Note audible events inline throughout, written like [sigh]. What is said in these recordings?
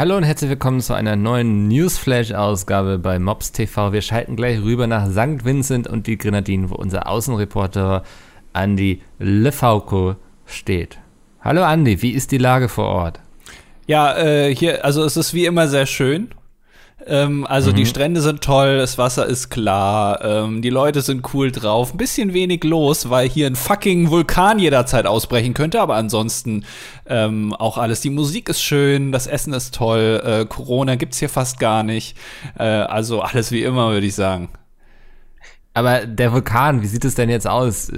Hallo und herzlich willkommen zu einer neuen Newsflash-Ausgabe bei Mobs TV. Wir schalten gleich rüber nach St. Vincent und die Grenadinen, wo unser Außenreporter Andy Lefauco steht. Hallo Andy, wie ist die Lage vor Ort? Ja, äh, hier, also es ist wie immer sehr schön. Ähm, also mhm. die Strände sind toll, das Wasser ist klar, ähm, die Leute sind cool drauf. Ein bisschen wenig los, weil hier ein fucking Vulkan jederzeit ausbrechen könnte, aber ansonsten ähm, auch alles. Die Musik ist schön, das Essen ist toll, äh, Corona gibt's hier fast gar nicht. Äh, also alles wie immer, würde ich sagen. Aber der Vulkan, wie sieht es denn jetzt aus?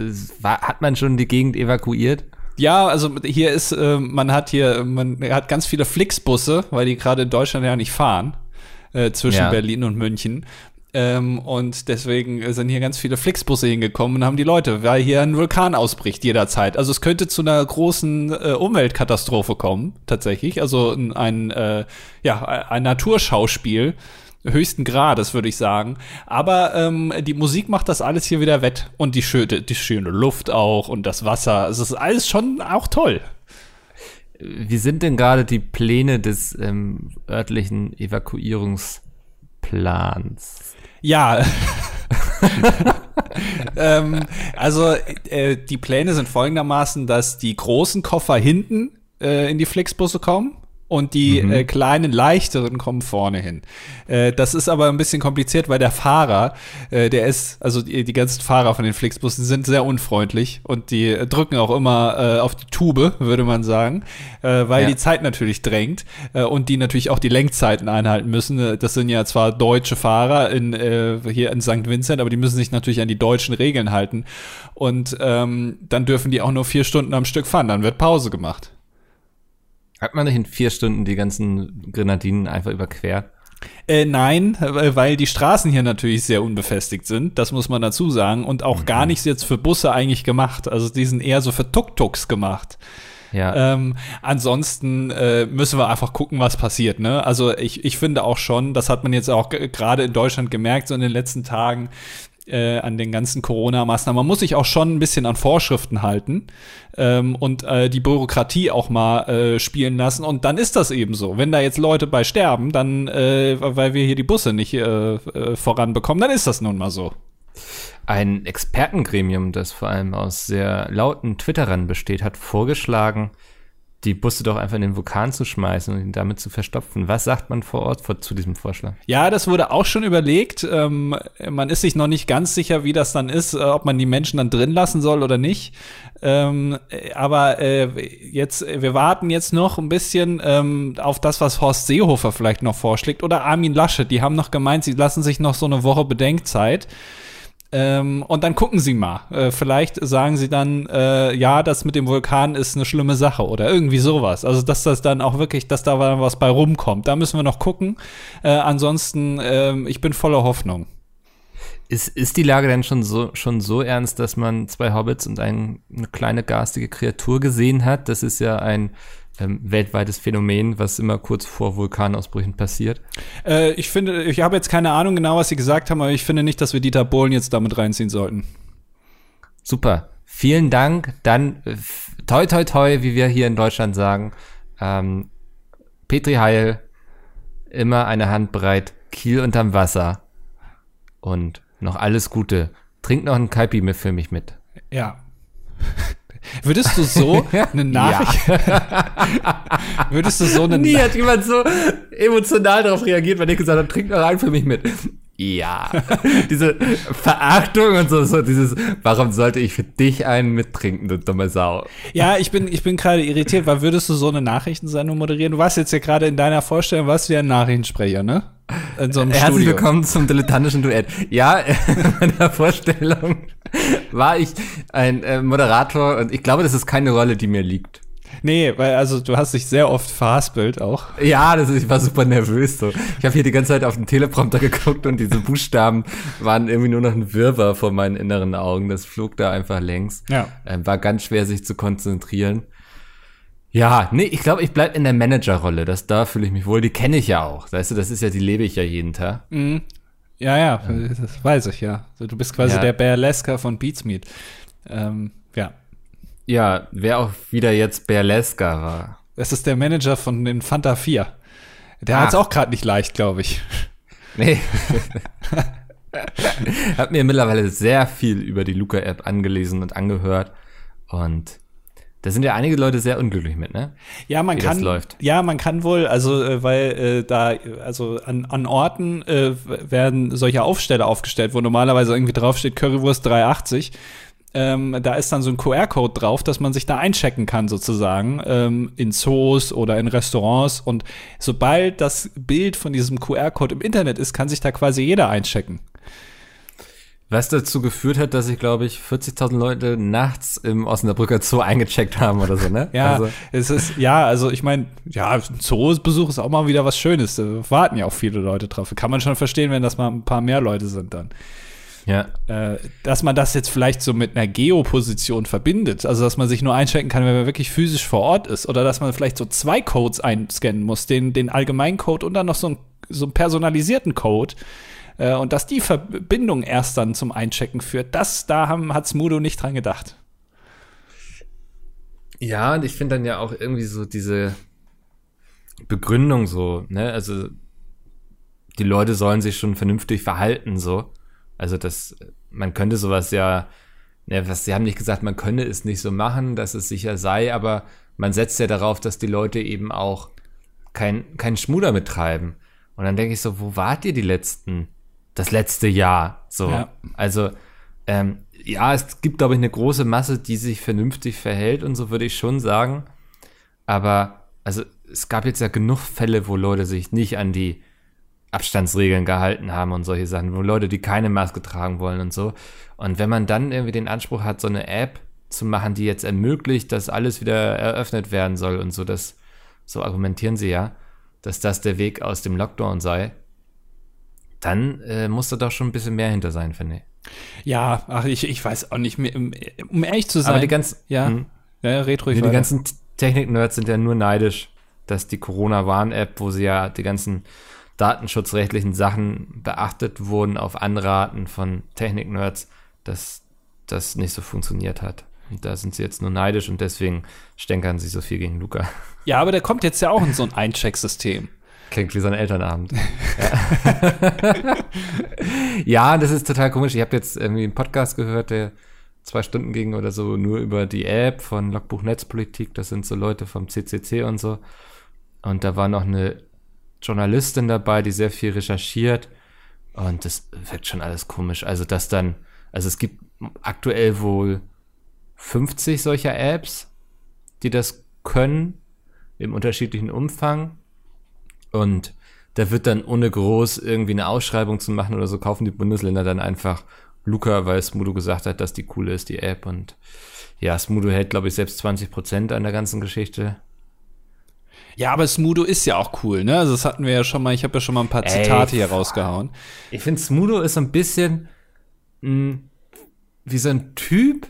Hat man schon die Gegend evakuiert? Ja, also hier ist, äh, man hat hier, man hat ganz viele Flixbusse, weil die gerade in Deutschland ja nicht fahren äh, zwischen ja. Berlin und München. Ähm, und deswegen sind hier ganz viele Flixbusse hingekommen und haben die Leute, weil hier ein Vulkan ausbricht jederzeit. Also es könnte zu einer großen äh, Umweltkatastrophe kommen, tatsächlich. Also ein, ein äh, ja, ein Naturschauspiel höchsten Grades, würde ich sagen. Aber ähm, die Musik macht das alles hier wieder wett. Und die schöne, die schöne Luft auch und das Wasser. Es ist alles schon auch toll. Wie sind denn gerade die Pläne des ähm, örtlichen Evakuierungsplans? Ja. [laughs] ähm, also äh, die Pläne sind folgendermaßen, dass die großen Koffer hinten äh, in die Flixbusse kommen und die mhm. äh, kleinen, leichteren kommen vorne hin. Äh, das ist aber ein bisschen kompliziert, weil der Fahrer, äh, der ist, also die, die, ganzen Fahrer von den Flixbussen sind sehr unfreundlich und die drücken auch immer äh, auf die Tube, würde man sagen, äh, weil ja. die Zeit natürlich drängt äh, und die natürlich auch die Lenkzeiten einhalten müssen. Das sind ja zwar deutsche Fahrer in, hier in St. Vincent, aber die müssen sich natürlich an die deutschen Regeln halten. Und ähm, dann dürfen die auch nur vier Stunden am Stück fahren, dann wird Pause gemacht. Hat man nicht in vier Stunden die ganzen Grenadinen einfach überquert? Äh, nein, weil die Straßen hier natürlich sehr unbefestigt sind, das muss man dazu sagen, und auch mhm. gar nichts jetzt für Busse eigentlich gemacht. Also die sind eher so für Tuk-Tuks gemacht. Ja. Ähm, ansonsten äh, müssen wir einfach gucken, was passiert. Ne? Also ich, ich finde auch schon, das hat man jetzt auch gerade in Deutschland gemerkt, so in den letzten Tagen, äh, an den ganzen Corona-Maßnahmen. Man muss sich auch schon ein bisschen an Vorschriften halten ähm, und äh, die Bürokratie auch mal äh, spielen lassen. Und dann ist das eben so. Wenn da jetzt Leute bei sterben, dann, äh, weil wir hier die Busse nicht äh, äh, voranbekommen, dann ist das nun mal so. Ein Expertengremium, das vor allem aus sehr lauten Twitterern besteht, hat vorgeschlagen, die Busse doch einfach in den Vulkan zu schmeißen und ihn damit zu verstopfen. Was sagt man vor Ort vor, zu diesem Vorschlag? Ja, das wurde auch schon überlegt. Ähm, man ist sich noch nicht ganz sicher, wie das dann ist, äh, ob man die Menschen dann drin lassen soll oder nicht. Ähm, aber äh, jetzt, wir warten jetzt noch ein bisschen ähm, auf das, was Horst Seehofer vielleicht noch vorschlägt oder Armin Laschet. Die haben noch gemeint, sie lassen sich noch so eine Woche Bedenkzeit. Ähm, und dann gucken Sie mal. Äh, vielleicht sagen Sie dann, äh, ja, das mit dem Vulkan ist eine schlimme Sache oder irgendwie sowas. Also, dass das dann auch wirklich, dass da was bei rumkommt. Da müssen wir noch gucken. Äh, ansonsten, ähm, ich bin voller Hoffnung. Ist, ist die Lage denn schon so, schon so ernst, dass man zwei Hobbits und ein, eine kleine garstige Kreatur gesehen hat? Das ist ja ein ähm, weltweites Phänomen, was immer kurz vor Vulkanausbrüchen passiert. Äh, ich finde, ich habe jetzt keine Ahnung genau, was Sie gesagt haben, aber ich finde nicht, dass wir Dieter Bohlen jetzt damit reinziehen sollten. Super. Vielen Dank. Dann äh, toi toi toi, wie wir hier in Deutschland sagen. Ähm, Petri Heil, immer eine Hand breit, Kiel unterm Wasser. Und noch alles Gute. Trink noch ein Kaipi für mich mit. Ja. [laughs] Würdest du so [laughs] eine Nachricht, [laughs] würdest du so eine Nie hat jemand so emotional darauf reagiert, wenn ich gesagt habe, trink noch einen für mich mit. Ja. [laughs] Diese Verachtung und so, so dieses, warum sollte ich für dich einen mittrinken, du dumme Sau? Ja, ich bin, ich bin gerade irritiert, weil würdest du so eine Nachrichtensendung moderieren? Du warst jetzt ja gerade in deiner Vorstellung, warst du ja ein Nachrichtensprecher, ne? In so einem Herzlich Studio. willkommen zum dilettantischen Duett. Ja, [laughs] in meiner Vorstellung war ich ein äh, Moderator und ich glaube, das ist keine Rolle, die mir liegt. Nee, weil also du hast dich sehr oft verhaspelt auch. Ja, das ist, ich war super nervös so. Ich habe hier die ganze Zeit auf den Teleprompter [laughs] geguckt und diese Buchstaben waren irgendwie nur noch ein Wirrwarr vor meinen inneren Augen. Das flog da einfach längs. Ja. Ähm, war ganz schwer, sich zu konzentrieren. Ja, nee, ich glaube, ich bleib in der Managerrolle. Das da fühle ich mich wohl. Die kenne ich ja auch. Weißt du, das ist ja, die lebe ich ja jeden Tag. Mhm. Ja, ja, das weiß ich ja. Du bist quasi ja. der Bear Lesker von Beatsmeet. Ähm, ja. Wer auch wieder jetzt Berleska war. Das ist der Manager von den Fanta 4. Der hat es auch gerade nicht leicht, glaube ich. Nee. [laughs] Hab mir mittlerweile sehr viel über die Luca-App angelesen und angehört. Und da sind ja einige Leute sehr unglücklich mit, ne? Ja, man Wie kann. Ja, man kann wohl, also äh, weil äh, da, also an, an Orten äh, werden solche Aufsteller aufgestellt, wo normalerweise irgendwie draufsteht Currywurst 380. Ähm, da ist dann so ein QR-Code drauf, dass man sich da einchecken kann, sozusagen, ähm, in Zoos oder in Restaurants. Und sobald das Bild von diesem QR-Code im Internet ist, kann sich da quasi jeder einchecken. Was dazu geführt hat, dass ich, glaube ich, 40.000 Leute nachts im Osnabrücker Zoo eingecheckt haben oder so, ne? [laughs] ja, also. es ist, ja, also ich meine, ja, Zoobesuch ist auch mal wieder was Schönes. Da warten ja auch viele Leute drauf. Kann man schon verstehen, wenn das mal ein paar mehr Leute sind dann. Ja. Äh, dass man das jetzt vielleicht so mit einer Geoposition verbindet, also dass man sich nur einchecken kann, wenn man wirklich physisch vor Ort ist, oder dass man vielleicht so zwei Codes einscannen muss, den, den Allgemeincode und dann noch so, ein, so einen personalisierten Code äh, und dass die Verbindung erst dann zum Einchecken führt, das, da haben, hat Smudo nicht dran gedacht. Ja, und ich finde dann ja auch irgendwie so diese Begründung so, ne, also die Leute sollen sich schon vernünftig verhalten, so. Also das, man könnte sowas ja, ne, was, sie haben nicht gesagt, man könne es nicht so machen, dass es sicher sei, aber man setzt ja darauf, dass die Leute eben auch kein, keinen Schmuder mittreiben. Und dann denke ich so, wo wart ihr die letzten das letzte Jahr. So. Ja. Also, ähm, ja, es gibt, glaube ich, eine große Masse, die sich vernünftig verhält und so würde ich schon sagen. Aber, also, es gab jetzt ja genug Fälle, wo Leute sich nicht an die Abstandsregeln gehalten haben und solche Sachen, wo Leute, die keine Maske tragen wollen und so. Und wenn man dann irgendwie den Anspruch hat, so eine App zu machen, die jetzt ermöglicht, dass alles wieder eröffnet werden soll und so, das, so argumentieren sie ja, dass das der Weg aus dem Lockdown sei, dann äh, muss da doch schon ein bisschen mehr hinter sein, finde ich. Ja, ach, ich, ich weiß auch nicht mehr, um ehrlich zu sein. Aber die ganzen, ja, hm. ja, red ruhig Die ganzen Technik-Nerds sind ja nur neidisch, dass die Corona-Warn-App, wo sie ja die ganzen datenschutzrechtlichen Sachen beachtet wurden auf Anraten von Technik-Nerds, dass das nicht so funktioniert hat. Und da sind sie jetzt nur neidisch und deswegen stänkern sie so viel gegen Luca. Ja, aber der kommt jetzt ja auch in so ein Einchecksystem. Klingt wie so ein Elternabend. ja. [laughs] ja, das ist total komisch. Ich habe jetzt irgendwie einen Podcast gehört, der zwei Stunden ging oder so, nur über die App von Logbuch Netzpolitik. Das sind so Leute vom CCC und so. Und da war noch eine Journalistin dabei, die sehr viel recherchiert. Und das wirkt schon alles komisch. Also, dass dann, also es gibt aktuell wohl 50 solcher Apps, die das können, im unterschiedlichen Umfang. Und da wird dann ohne groß irgendwie eine Ausschreibung zu machen oder so, kaufen die Bundesländer dann einfach Luca, weil Smudo gesagt hat, dass die cool ist, die App. Und ja, Smudo hält, glaube ich, selbst 20 Prozent an der ganzen Geschichte. Ja, aber Smudo ist ja auch cool, ne? Also das hatten wir ja schon mal, ich habe ja schon mal ein paar Zitate Ey, hier rausgehauen. Ich finde, Smudo ist so ein bisschen mh, hm, wie so ein Typ,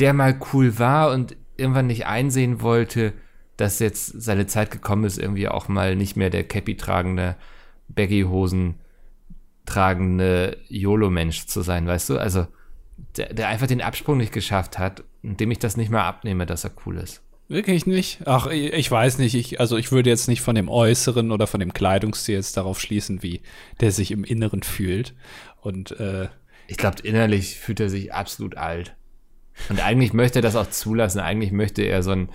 der mal cool war und irgendwann nicht einsehen wollte, dass jetzt seine Zeit gekommen ist, irgendwie auch mal nicht mehr der Cappy tragende, Baggy-Hosen tragende YOLO-Mensch zu sein, weißt du? Also, der, der einfach den Absprung nicht geschafft hat, indem ich das nicht mehr abnehme, dass er cool ist. Wirklich nicht? Ach, ich weiß nicht. Ich, also ich würde jetzt nicht von dem Äußeren oder von dem Kleidungsstil jetzt darauf schließen, wie der sich im Inneren fühlt. Und äh, ich glaube, innerlich fühlt er sich absolut alt. Und eigentlich möchte er das auch zulassen. Eigentlich möchte er so ein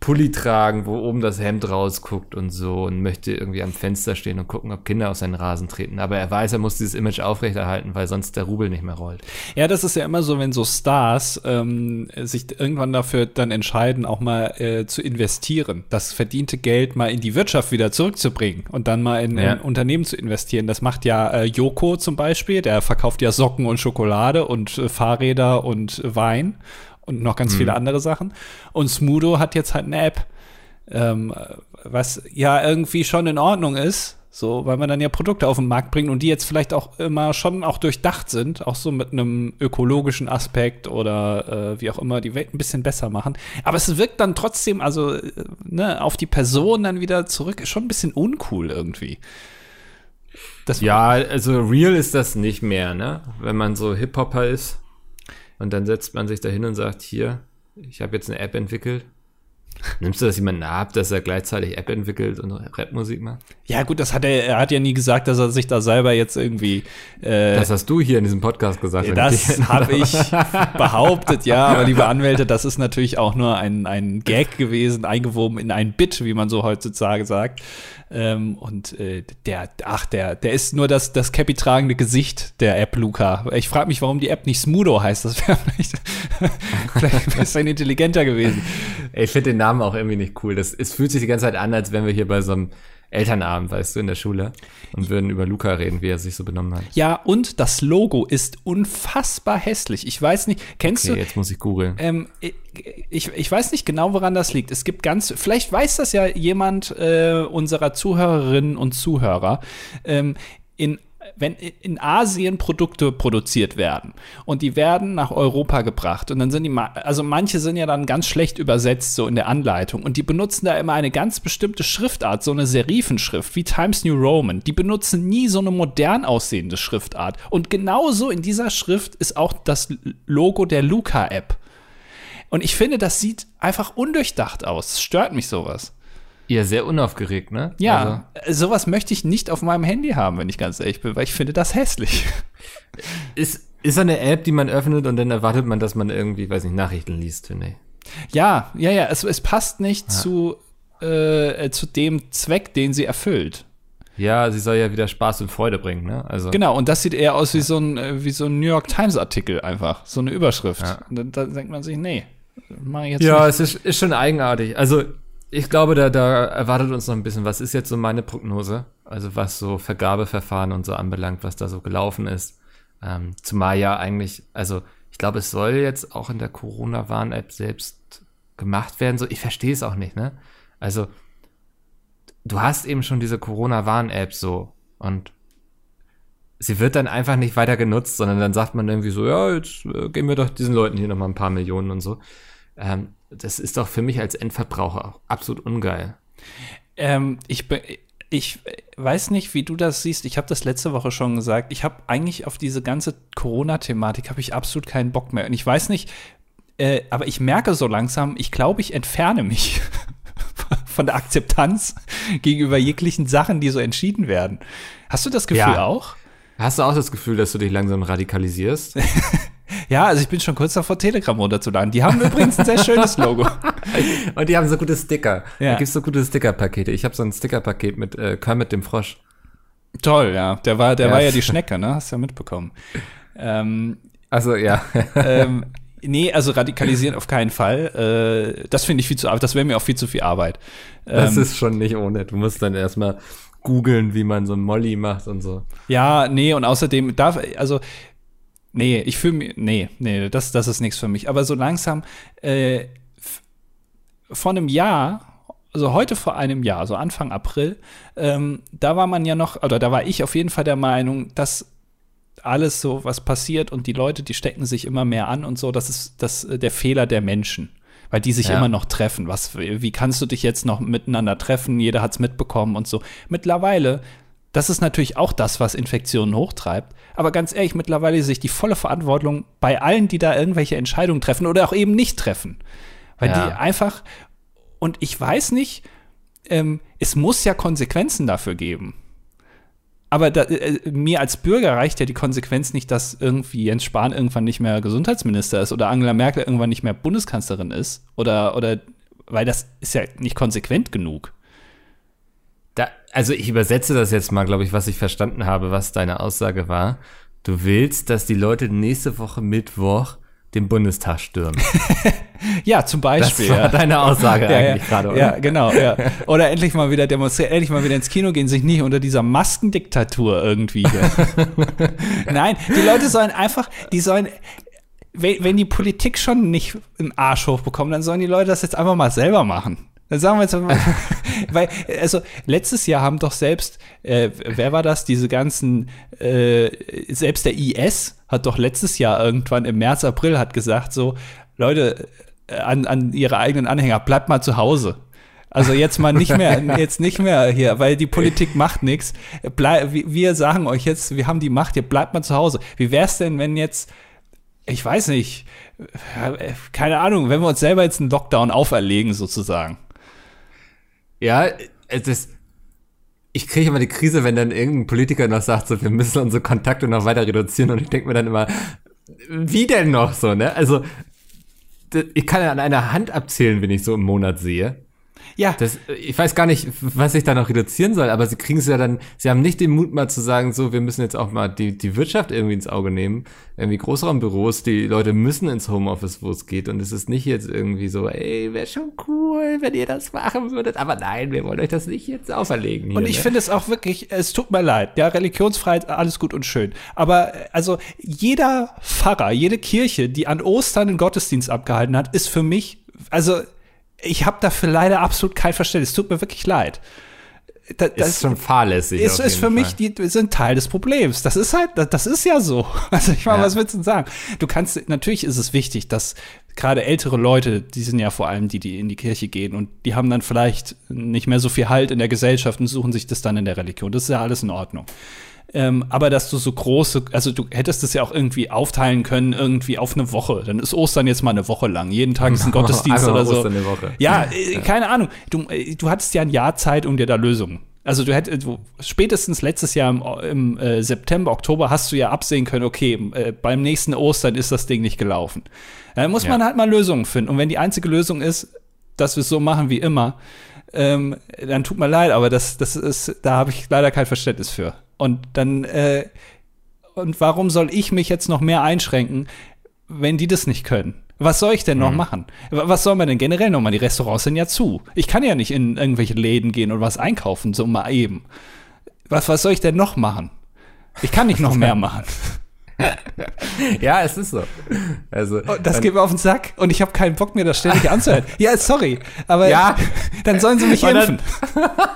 Pulli tragen, wo oben das Hemd rausguckt und so und möchte irgendwie am Fenster stehen und gucken, ob Kinder auf seinen Rasen treten. Aber er weiß, er muss dieses Image aufrechterhalten, weil sonst der Rubel nicht mehr rollt. Ja, das ist ja immer so, wenn so Stars ähm, sich irgendwann dafür dann entscheiden, auch mal äh, zu investieren, das verdiente Geld mal in die Wirtschaft wieder zurückzubringen und dann mal in, ja. in Unternehmen zu investieren. Das macht ja äh, Joko zum Beispiel, der verkauft ja Socken und Schokolade und äh, Fahrräder und Wein und noch ganz mhm. viele andere Sachen. Und Smudo hat jetzt halt eine App, ähm, was ja irgendwie schon in Ordnung ist, so, weil man dann ja Produkte auf den Markt bringt und die jetzt vielleicht auch immer schon auch durchdacht sind, auch so mit einem ökologischen Aspekt oder äh, wie auch immer die Welt ein bisschen besser machen. Aber es wirkt dann trotzdem, also äh, ne, auf die Person dann wieder zurück, schon ein bisschen uncool irgendwie. Das ja, also real ist das nicht mehr, ne? Wenn man so Hip-Hopper ist und dann setzt man sich da hin und sagt, hier, ich habe jetzt eine App entwickelt. Nimmst du das jemanden ab, dass er gleichzeitig App entwickelt und Rapmusik macht? Ja, gut, das hat er, er hat ja nie gesagt, dass er sich da selber jetzt irgendwie. Äh, das hast du hier in diesem Podcast gesagt. Das habe ich behauptet, ja, aber liebe Anwälte, das ist natürlich auch nur ein, ein Gag gewesen, eingewoben in ein Bit, wie man so heutzutage sagt. Ähm, und äh, der, ach, der, der ist nur das, das Cappy-tragende Gesicht der App Luca. Ich frage mich, warum die App nicht Smudo heißt. Das wäre [laughs] vielleicht, vielleicht ein intelligenter gewesen. Ich finde den Namen auch irgendwie nicht cool. Das, es fühlt sich die ganze Zeit an, als wenn wir hier bei so einem Elternabend, weißt du, in der Schule und würden über Luca reden, wie er sich so benommen hat. Ja, und das Logo ist unfassbar hässlich. Ich weiß nicht, kennst okay, du? Jetzt muss ich googeln. Ähm, ich, ich weiß nicht genau, woran das liegt. Es gibt ganz, vielleicht weiß das ja jemand äh, unserer Zuhörerinnen und Zuhörer. Ähm, in wenn in Asien Produkte produziert werden und die werden nach Europa gebracht und dann sind die, also manche sind ja dann ganz schlecht übersetzt so in der Anleitung und die benutzen da immer eine ganz bestimmte Schriftart, so eine Serifenschrift wie Times New Roman. Die benutzen nie so eine modern aussehende Schriftart und genauso in dieser Schrift ist auch das Logo der Luca-App. Und ich finde, das sieht einfach undurchdacht aus. Das stört mich sowas. Ja, sehr unaufgeregt, ne? Ja, also. sowas möchte ich nicht auf meinem Handy haben, wenn ich ganz ehrlich bin, weil ich finde das hässlich. [laughs] Ist, ist eine App, die man öffnet und dann erwartet man, dass man irgendwie, weiß nicht, Nachrichten liest, finde ich. Ja, ja, ja, es, es passt nicht ja. zu, äh, zu dem Zweck, den sie erfüllt. Ja, sie soll ja wieder Spaß und Freude bringen, ne? Also genau, und das sieht eher aus wie so ein äh, wie so ein New York Times Artikel einfach, so eine Überschrift. Ja. Da, da denkt man sich, nee, mach ich jetzt Ja, nicht. es ist, ist schon eigenartig. Also ich glaube, da, da erwartet uns noch ein bisschen. Was ist jetzt so meine Prognose? Also was so Vergabeverfahren und so anbelangt, was da so gelaufen ist. Ähm, zumal ja eigentlich, also ich glaube, es soll jetzt auch in der Corona-Warn-App selbst gemacht werden. So, ich verstehe es auch nicht, ne? Also du hast eben schon diese Corona-Warn-App so und sie wird dann einfach nicht weiter genutzt, sondern dann sagt man irgendwie so, ja, jetzt äh, geben wir doch diesen Leuten hier nochmal ein paar Millionen und so. Ähm, das ist doch für mich als Endverbraucher auch absolut ungeil. Ähm, ich, ich weiß nicht, wie du das siehst. Ich habe das letzte Woche schon gesagt. Ich habe eigentlich auf diese ganze Corona-Thematik habe ich absolut keinen Bock mehr. Und ich weiß nicht, äh, aber ich merke so langsam, ich glaube, ich entferne mich [laughs] von der Akzeptanz gegenüber jeglichen Sachen, die so entschieden werden. Hast du das Gefühl ja. auch? Hast du auch das Gefühl, dass du dich langsam radikalisierst? [laughs] Ja, also ich bin schon kurz davor, Telegram runterzuladen. Die haben übrigens ein sehr schönes Logo. [laughs] Und die haben so gute Sticker. Ja. Da gibt's so gute Stickerpakete. Ich habe so ein Stickerpaket mit äh, Kermit dem Frosch. Toll, ja. Der war, der ja. war ja die Schnecke, ne? Hast du ja mitbekommen. Ähm, also ja. [laughs] ähm, nee, also radikalisieren auf keinen Fall. Äh, das finde ich viel zu, das wäre mir auch viel zu viel Arbeit. Das ähm, ist schon nicht ohne. Du musst dann erstmal googeln, wie man so ein Molly macht und so. Ja, nee, und außerdem darf, also Nee, ich fühle mich. Nee, nee, das, das ist nichts für mich. Aber so langsam, äh, vor einem Jahr, also heute vor einem Jahr, so Anfang April, ähm, da war man ja noch, oder da war ich auf jeden Fall der Meinung, dass alles so, was passiert und die Leute, die stecken sich immer mehr an und so, das ist das, äh, der Fehler der Menschen. Weil die sich ja. immer noch treffen. Was, wie kannst du dich jetzt noch miteinander treffen? Jeder hat's mitbekommen und so. Mittlerweile das ist natürlich auch das, was Infektionen hochtreibt. Aber ganz ehrlich, mittlerweile sehe ich die volle Verantwortung bei allen, die da irgendwelche Entscheidungen treffen oder auch eben nicht treffen. Weil ja. die einfach, und ich weiß nicht, ähm, es muss ja Konsequenzen dafür geben. Aber da, äh, mir als Bürger reicht ja die Konsequenz nicht, dass irgendwie Jens Spahn irgendwann nicht mehr Gesundheitsminister ist oder Angela Merkel irgendwann nicht mehr Bundeskanzlerin ist. Oder, oder, weil das ist ja nicht konsequent genug. Also ich übersetze das jetzt mal, glaube ich, was ich verstanden habe, was deine Aussage war. Du willst, dass die Leute nächste Woche Mittwoch den Bundestag stürmen. [laughs] ja, zum Beispiel. Das war ja. deine Aussage ja, eigentlich ja. gerade, oder? Ja, genau. Ja. [laughs] Oder endlich mal wieder demonstrieren, endlich mal wieder ins Kino gehen, sich nicht unter dieser Maskendiktatur irgendwie. [laughs] Nein, die Leute sollen einfach, die sollen, wenn, wenn die Politik schon nicht im Arsch hochbekommen, dann sollen die Leute das jetzt einfach mal selber machen. Dann sagen wir jetzt mal, [laughs] weil, also letztes Jahr haben doch selbst, äh, wer war das, diese ganzen, äh, selbst der IS hat doch letztes Jahr irgendwann im März, April hat gesagt, so, Leute, äh, an, an ihre eigenen Anhänger, bleibt mal zu Hause. Also jetzt mal nicht mehr, [laughs] jetzt nicht mehr hier, weil die Politik macht nichts. Wir sagen euch jetzt, wir haben die Macht, ihr bleibt mal zu Hause. Wie wär's denn, wenn jetzt ich weiß nicht, keine Ahnung, wenn wir uns selber jetzt einen Lockdown auferlegen, sozusagen. Ja, es ist, ich kriege immer die Krise, wenn dann irgendein Politiker noch sagt, so, wir müssen unsere Kontakte noch weiter reduzieren und ich denke mir dann immer, wie denn noch so, ne? Also, ich kann ja an einer Hand abzählen, wenn ich so im Monat sehe. Ja. Das, ich weiß gar nicht, was ich da noch reduzieren soll, aber sie kriegen es ja dann, sie haben nicht den Mut mal zu sagen, so, wir müssen jetzt auch mal die, die Wirtschaft irgendwie ins Auge nehmen. Irgendwie Großraumbüros, die Leute müssen ins Homeoffice, wo es geht. Und es ist nicht jetzt irgendwie so, ey, wäre schon cool, wenn ihr das machen würdet. Aber nein, wir wollen euch das nicht jetzt auferlegen. Hier, und ich ne? finde es auch wirklich, es tut mir leid, ja, Religionsfreiheit, alles gut und schön. Aber also jeder Pfarrer, jede Kirche, die an Ostern einen Gottesdienst abgehalten hat, ist für mich, also ich habe dafür leider absolut kein Verständnis. Es tut mir wirklich leid. Das, das ist schon fahrlässig. Ist, ist für Fall. mich, die sind Teil des Problems. Das ist halt, das, das ist ja so. [laughs] Also ich meine, ja. was willst du sagen? Du kannst, natürlich ist es wichtig, dass gerade ältere Leute, die sind ja vor allem die, die in die Kirche gehen und die haben dann vielleicht nicht mehr so viel Halt in der Gesellschaft und suchen sich das dann in der Religion. Das ist ja alles in Ordnung. Ähm, aber dass du so große, also du hättest es ja auch irgendwie aufteilen können, irgendwie auf eine Woche. Dann ist Ostern jetzt mal eine Woche lang. Jeden Tag ist ein [laughs] Gottesdienst oder so. Eine Woche. Ja, äh, keine Ahnung. Du, äh, du hattest ja ein Jahr Zeit, um dir da Lösungen also du hättest du, spätestens letztes Jahr im, im äh, September, Oktober hast du ja absehen können, okay, äh, beim nächsten Ostern ist das Ding nicht gelaufen. Da muss ja. man halt mal Lösungen finden. Und wenn die einzige Lösung ist, dass wir es so machen wie immer, ähm, dann tut mir leid, aber das, das ist, da habe ich leider kein Verständnis für. Und dann, äh, und warum soll ich mich jetzt noch mehr einschränken, wenn die das nicht können? Was soll ich denn noch mhm. machen? Was soll man denn generell noch mal? Die Restaurants sind ja zu. Ich kann ja nicht in irgendwelche Läden gehen und was einkaufen, so mal eben. Was, was soll ich denn noch machen? Ich kann nicht noch [laughs] mehr machen. Ja, es ist so. Also, oh, das geht mir auf den Sack und ich habe keinen Bock mir das ständig anzuhören. [laughs] ja, sorry, aber ja. dann sollen sie mich impfen.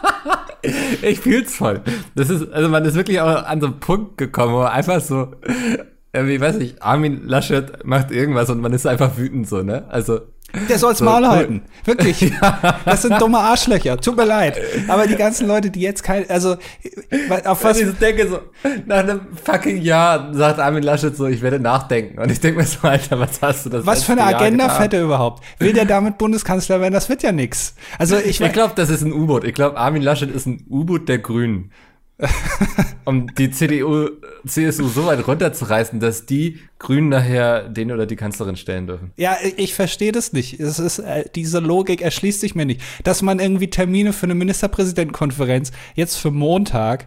[laughs] ich fühl's voll. Das ist, also man ist wirklich auch an so einen Punkt gekommen, wo einfach so, irgendwie, weiß ich, Armin Laschet macht irgendwas und man ist einfach wütend so, ne? Also, der soll's so, Maul halten. Wirklich. [laughs] ja. Das sind dumme Arschlöcher. Tut mir leid. Aber die ganzen Leute, die jetzt kein, also, auf was. ich denke so, nach einem fucking Jahr sagt Armin Laschet so, ich werde nachdenken. Und ich denke mir so, Alter, was hast du das? Was für eine Agenda fährt er überhaupt? Will der damit Bundeskanzler werden? Das wird ja nix. Also, ich, ich glaube, das ist ein U-Boot. Ich glaube, Armin Laschet ist ein U-Boot der Grünen. [laughs] um die CDU, CSU so weit runterzureißen, dass die Grünen nachher den oder die Kanzlerin stellen dürfen. Ja, ich verstehe das nicht. Es ist, äh, diese Logik erschließt sich mir nicht. Dass man irgendwie Termine für eine Ministerpräsidentenkonferenz jetzt für Montag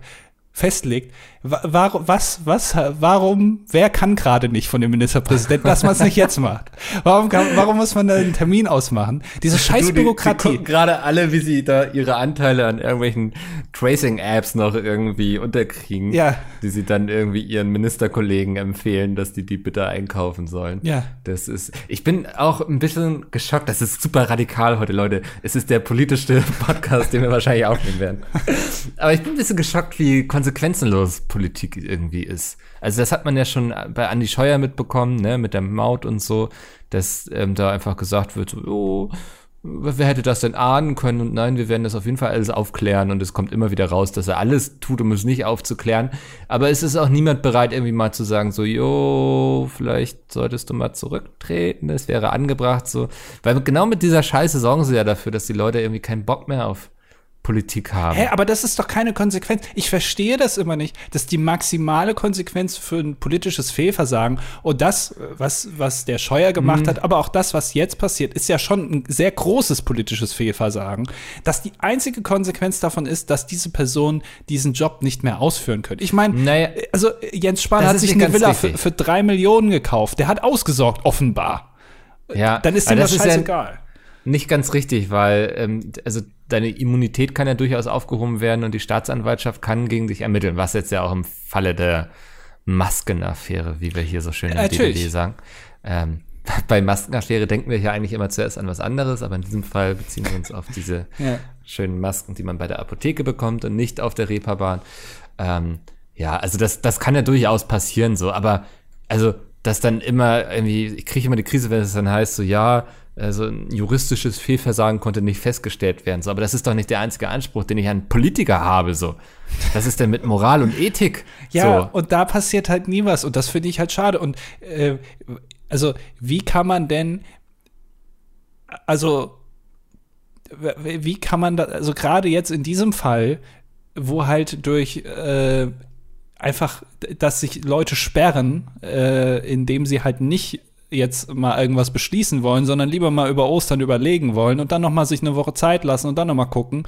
festlegt, warum, was, was, warum, wer kann gerade nicht von dem Ministerpräsidenten, dass man es nicht jetzt macht? Warum, kann, warum muss man da einen Termin ausmachen? Diese scheiß Bürokratie. Die, die gerade alle, wie sie da ihre Anteile an irgendwelchen Tracing-Apps noch irgendwie unterkriegen, ja. die sie dann irgendwie ihren Ministerkollegen empfehlen, dass die die bitte einkaufen sollen. Ja. Das ist, ich bin auch ein bisschen geschockt. Das ist super radikal heute, Leute. Es ist der politischste [laughs] Podcast, den wir wahrscheinlich aufnehmen werden. Aber ich bin ein bisschen geschockt, wie konsequenzenlos Politik irgendwie ist. Also das hat man ja schon bei Andy Scheuer mitbekommen, ne, mit der Maut und so, dass ähm, da einfach gesagt wird, so, oh, wer hätte das denn ahnen können? Und nein, wir werden das auf jeden Fall alles aufklären und es kommt immer wieder raus, dass er alles tut, um es nicht aufzuklären. Aber es ist auch niemand bereit, irgendwie mal zu sagen, so, jo, vielleicht solltest du mal zurücktreten, das wäre angebracht, so. Weil genau mit dieser Scheiße sorgen sie ja dafür, dass die Leute irgendwie keinen Bock mehr auf Politik haben. Hä, aber das ist doch keine Konsequenz. Ich verstehe das immer nicht, dass die maximale Konsequenz für ein politisches Fehlversagen und das, was, was der Scheuer gemacht mhm. hat, aber auch das, was jetzt passiert, ist ja schon ein sehr großes politisches Fehlversagen, dass die einzige Konsequenz davon ist, dass diese Person diesen Job nicht mehr ausführen könnte. Ich meine, naja, also Jens Spahn hat sich eine Villa für, für, drei Millionen gekauft. Der hat ausgesorgt, offenbar. Ja, dann ist ihm das, das scheißegal. Ja nicht ganz richtig, weil ähm, also deine Immunität kann ja durchaus aufgehoben werden und die Staatsanwaltschaft kann gegen dich ermitteln, was jetzt ja auch im Falle der Maskenaffäre, wie wir hier so schön im Natürlich. DDD sagen. Ähm, [laughs] bei Maskenaffäre denken wir ja eigentlich immer zuerst an was anderes, aber in diesem Fall beziehen wir uns auf diese [laughs] ja. schönen Masken, die man bei der Apotheke bekommt und nicht auf der Reeperbahn. Ähm, ja, also das, das kann ja durchaus passieren, so, aber also, dass dann immer irgendwie, ich kriege immer die Krise, wenn es dann heißt, so, ja, also ein juristisches Fehlversagen konnte nicht festgestellt werden. So, aber das ist doch nicht der einzige Anspruch, den ich an Politiker habe. So, was ist denn mit Moral und Ethik? ja, so. und da passiert halt nie was und das finde ich halt schade. Und äh, also wie kann man denn, also wie kann man da, also gerade jetzt in diesem Fall, wo halt durch äh, einfach, dass sich Leute sperren, äh, indem sie halt nicht jetzt mal irgendwas beschließen wollen, sondern lieber mal über Ostern überlegen wollen und dann noch mal sich eine Woche Zeit lassen und dann noch mal gucken,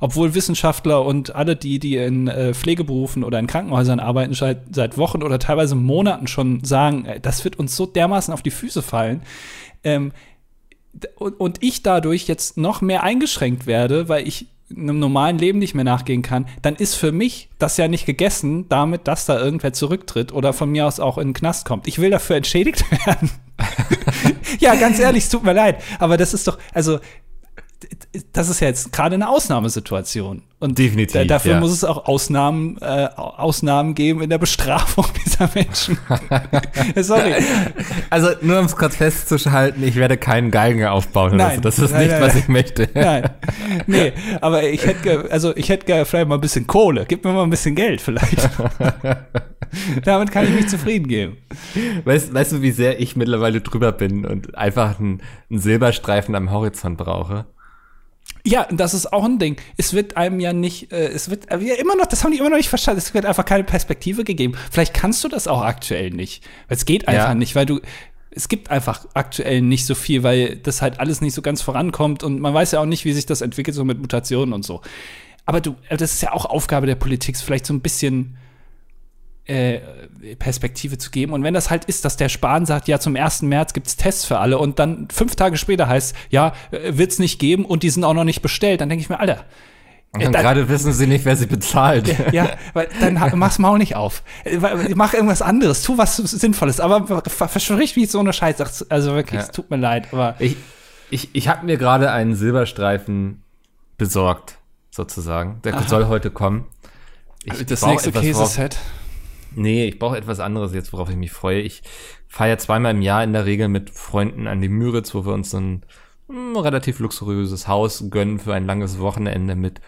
obwohl Wissenschaftler und alle die, die in äh, Pflegeberufen oder in Krankenhäusern arbeiten, seit, seit Wochen oder teilweise Monaten schon sagen, äh, das wird uns so dermaßen auf die Füße fallen. Ähm, und, und ich dadurch jetzt noch mehr eingeschränkt werde, weil ich einem normalen Leben nicht mehr nachgehen kann, dann ist für mich das ja nicht gegessen, damit, dass da irgendwer zurücktritt oder von mir aus auch in den Knast kommt. Ich will dafür entschädigt [laughs] werden. Ja, ganz ehrlich, es tut mir leid, aber das ist doch, also das ist ja jetzt gerade eine Ausnahmesituation. Und Definitiv. dafür ja. muss es auch Ausnahmen, äh, Ausnahmen geben in der Bestrafung [laughs] dieser Menschen. [laughs] Sorry. Also nur um es kurz festzuhalten, ich werde keinen Galgen aufbauen. Nein, das ist nein, nicht, nein, was ich möchte. Nein. Nee, [laughs] aber ich hätte, also ich hätte gerne vielleicht mal ein bisschen Kohle. Gib mir mal ein bisschen Geld vielleicht. Damit kann ich mich zufrieden geben. Weißt, weißt du, wie sehr ich mittlerweile drüber bin und einfach einen, einen Silberstreifen am Horizont brauche? Ja, das ist auch ein Ding. Es wird einem ja nicht, äh, es wird äh, ja, immer noch, das haben die immer noch nicht verstanden. Es wird einfach keine Perspektive gegeben. Vielleicht kannst du das auch aktuell nicht. Es geht einfach ja. nicht, weil du, es gibt einfach aktuell nicht so viel, weil das halt alles nicht so ganz vorankommt und man weiß ja auch nicht, wie sich das entwickelt, so mit Mutationen und so. Aber du, äh, das ist ja auch Aufgabe der Politik, vielleicht so ein bisschen äh, Perspektive zu geben. Und wenn das halt ist, dass der Spahn sagt, ja, zum 1. März gibt's Tests für alle und dann fünf Tage später heißt, ja, äh, wird's nicht geben und die sind auch noch nicht bestellt, dann denke ich mir, Alter. Und dann, gerade wissen sie nicht, wer sie bezahlt. Ja, ja weil dann mach's Maul nicht auf. Mach irgendwas anderes, tu was Sinnvolles, aber versprich mich so eine Scheiße. Also wirklich, ja. es tut mir leid. Aber ich ich, ich habe mir gerade einen Silberstreifen besorgt, sozusagen. Der Aha. soll heute kommen. Ich das nächste Käseset. Nee, ich brauche etwas anderes jetzt, worauf ich mich freue. Ich feiere zweimal im Jahr in der Regel mit Freunden an die Müritz, wo wir uns ein, ein relativ luxuriöses Haus gönnen für ein langes Wochenende mit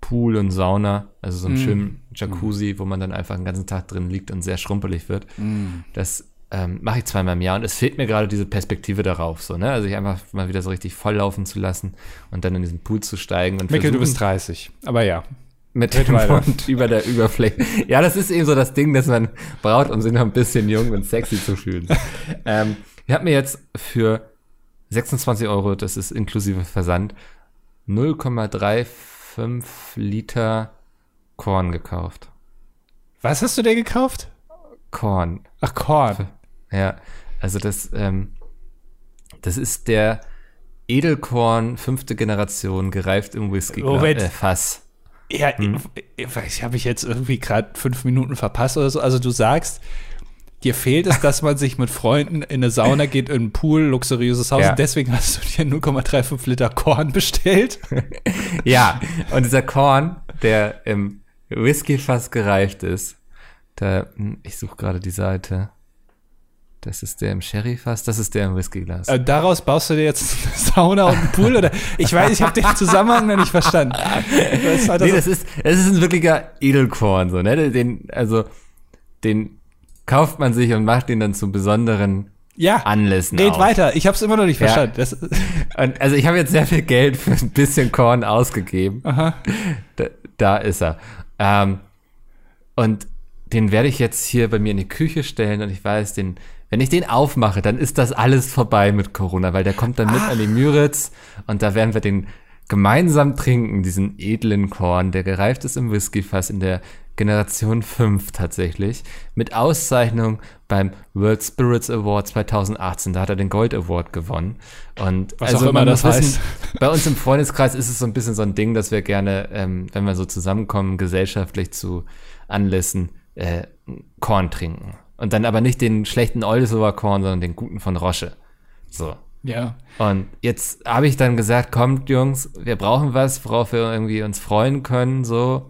Pool und Sauna, also so ein mm. schönen Jacuzzi, mm. wo man dann einfach den ganzen Tag drin liegt und sehr schrumpelig wird. Mm. Das ähm, mache ich zweimal im Jahr und es fehlt mir gerade diese Perspektive darauf, so, ne? Also ich einfach mal wieder so richtig volllaufen zu lassen und dann in diesen Pool zu steigen und Mikkel, du bist 30, aber ja mit dem Mund über der Überfläche. Ja, das ist eben so das Ding, das man braucht, um sich noch ein bisschen jung und sexy zu fühlen. [laughs] ähm, ich habe mir jetzt für 26 Euro, das ist inklusive Versand, 0,35 Liter Korn gekauft. Was hast du dir gekauft? Korn. Ach, Korn. Ja, also das, ähm, das ist der Edelkorn fünfte Generation, gereift im Whisky Moment. Äh, Fass. Ja, hm. ich, ich habe ich jetzt irgendwie gerade fünf Minuten verpasst oder so. Also du sagst, dir fehlt es, dass man sich mit Freunden in eine Sauna geht, in einen Pool, luxuriöses Haus. Ja. Und deswegen hast du dir 0,35 Liter Korn bestellt. [laughs] ja, und dieser Korn, der im Whisky fast gereift ist, da, hm, ich suche gerade die Seite. Das ist der im Sherryfass, das ist der im Whiskyglas. Äh, daraus baust du dir jetzt eine [laughs] Sauna und einen Pool oder? Ich weiß, ich habe den Zusammenhang noch nicht verstanden. Das nee, das ist, das ist ein wirklicher Edelkorn, so, ne? Den, also, den kauft man sich und macht den dann zu besonderen ja, Anlässen. Geht auf. weiter, ich habe es immer noch nicht verstanden. Ja. [laughs] Und, also ich habe jetzt sehr viel Geld für ein bisschen Korn ausgegeben. Aha. Da, da ist er. Ähm, und den werde ich jetzt hier bei mir in die Küche stellen und ich weiß, den wenn ich den aufmache, dann ist das alles vorbei mit Corona, weil der kommt dann mit Ach. an die Müritz und da werden wir den gemeinsam trinken, diesen edlen Korn, der gereift ist im Whiskyfass in der Generation 5 tatsächlich, mit Auszeichnung beim World Spirits Award 2018. Da hat er den Gold Award gewonnen. Und Was also auch immer das wissen, heißt. Bei uns im Freundeskreis ist es so ein bisschen so ein Ding, dass wir gerne, ähm, wenn wir so zusammenkommen, gesellschaftlich zu Anlässen äh, Korn trinken. Und dann aber nicht den schlechten Oldesover Korn, sondern den guten von Roche. So. Ja. Und jetzt habe ich dann gesagt, kommt Jungs, wir brauchen was, worauf wir irgendwie uns freuen können, so.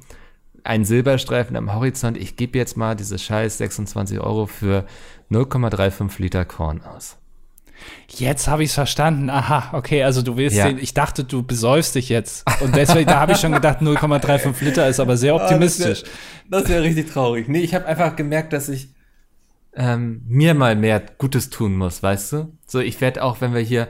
Ein Silberstreifen am Horizont. Ich gebe jetzt mal diese scheiß 26 Euro für 0,35 Liter Korn aus. Jetzt habe ich es verstanden. Aha, okay, also du willst ja. den, ich dachte, du besäufst dich jetzt. Und deswegen, da habe ich schon gedacht, 0,35 Liter ist aber sehr optimistisch. Oh, das wäre wär richtig traurig. Nee, ich habe einfach gemerkt, dass ich ähm, mir mal mehr Gutes tun muss, weißt du? So, ich werde auch, wenn wir hier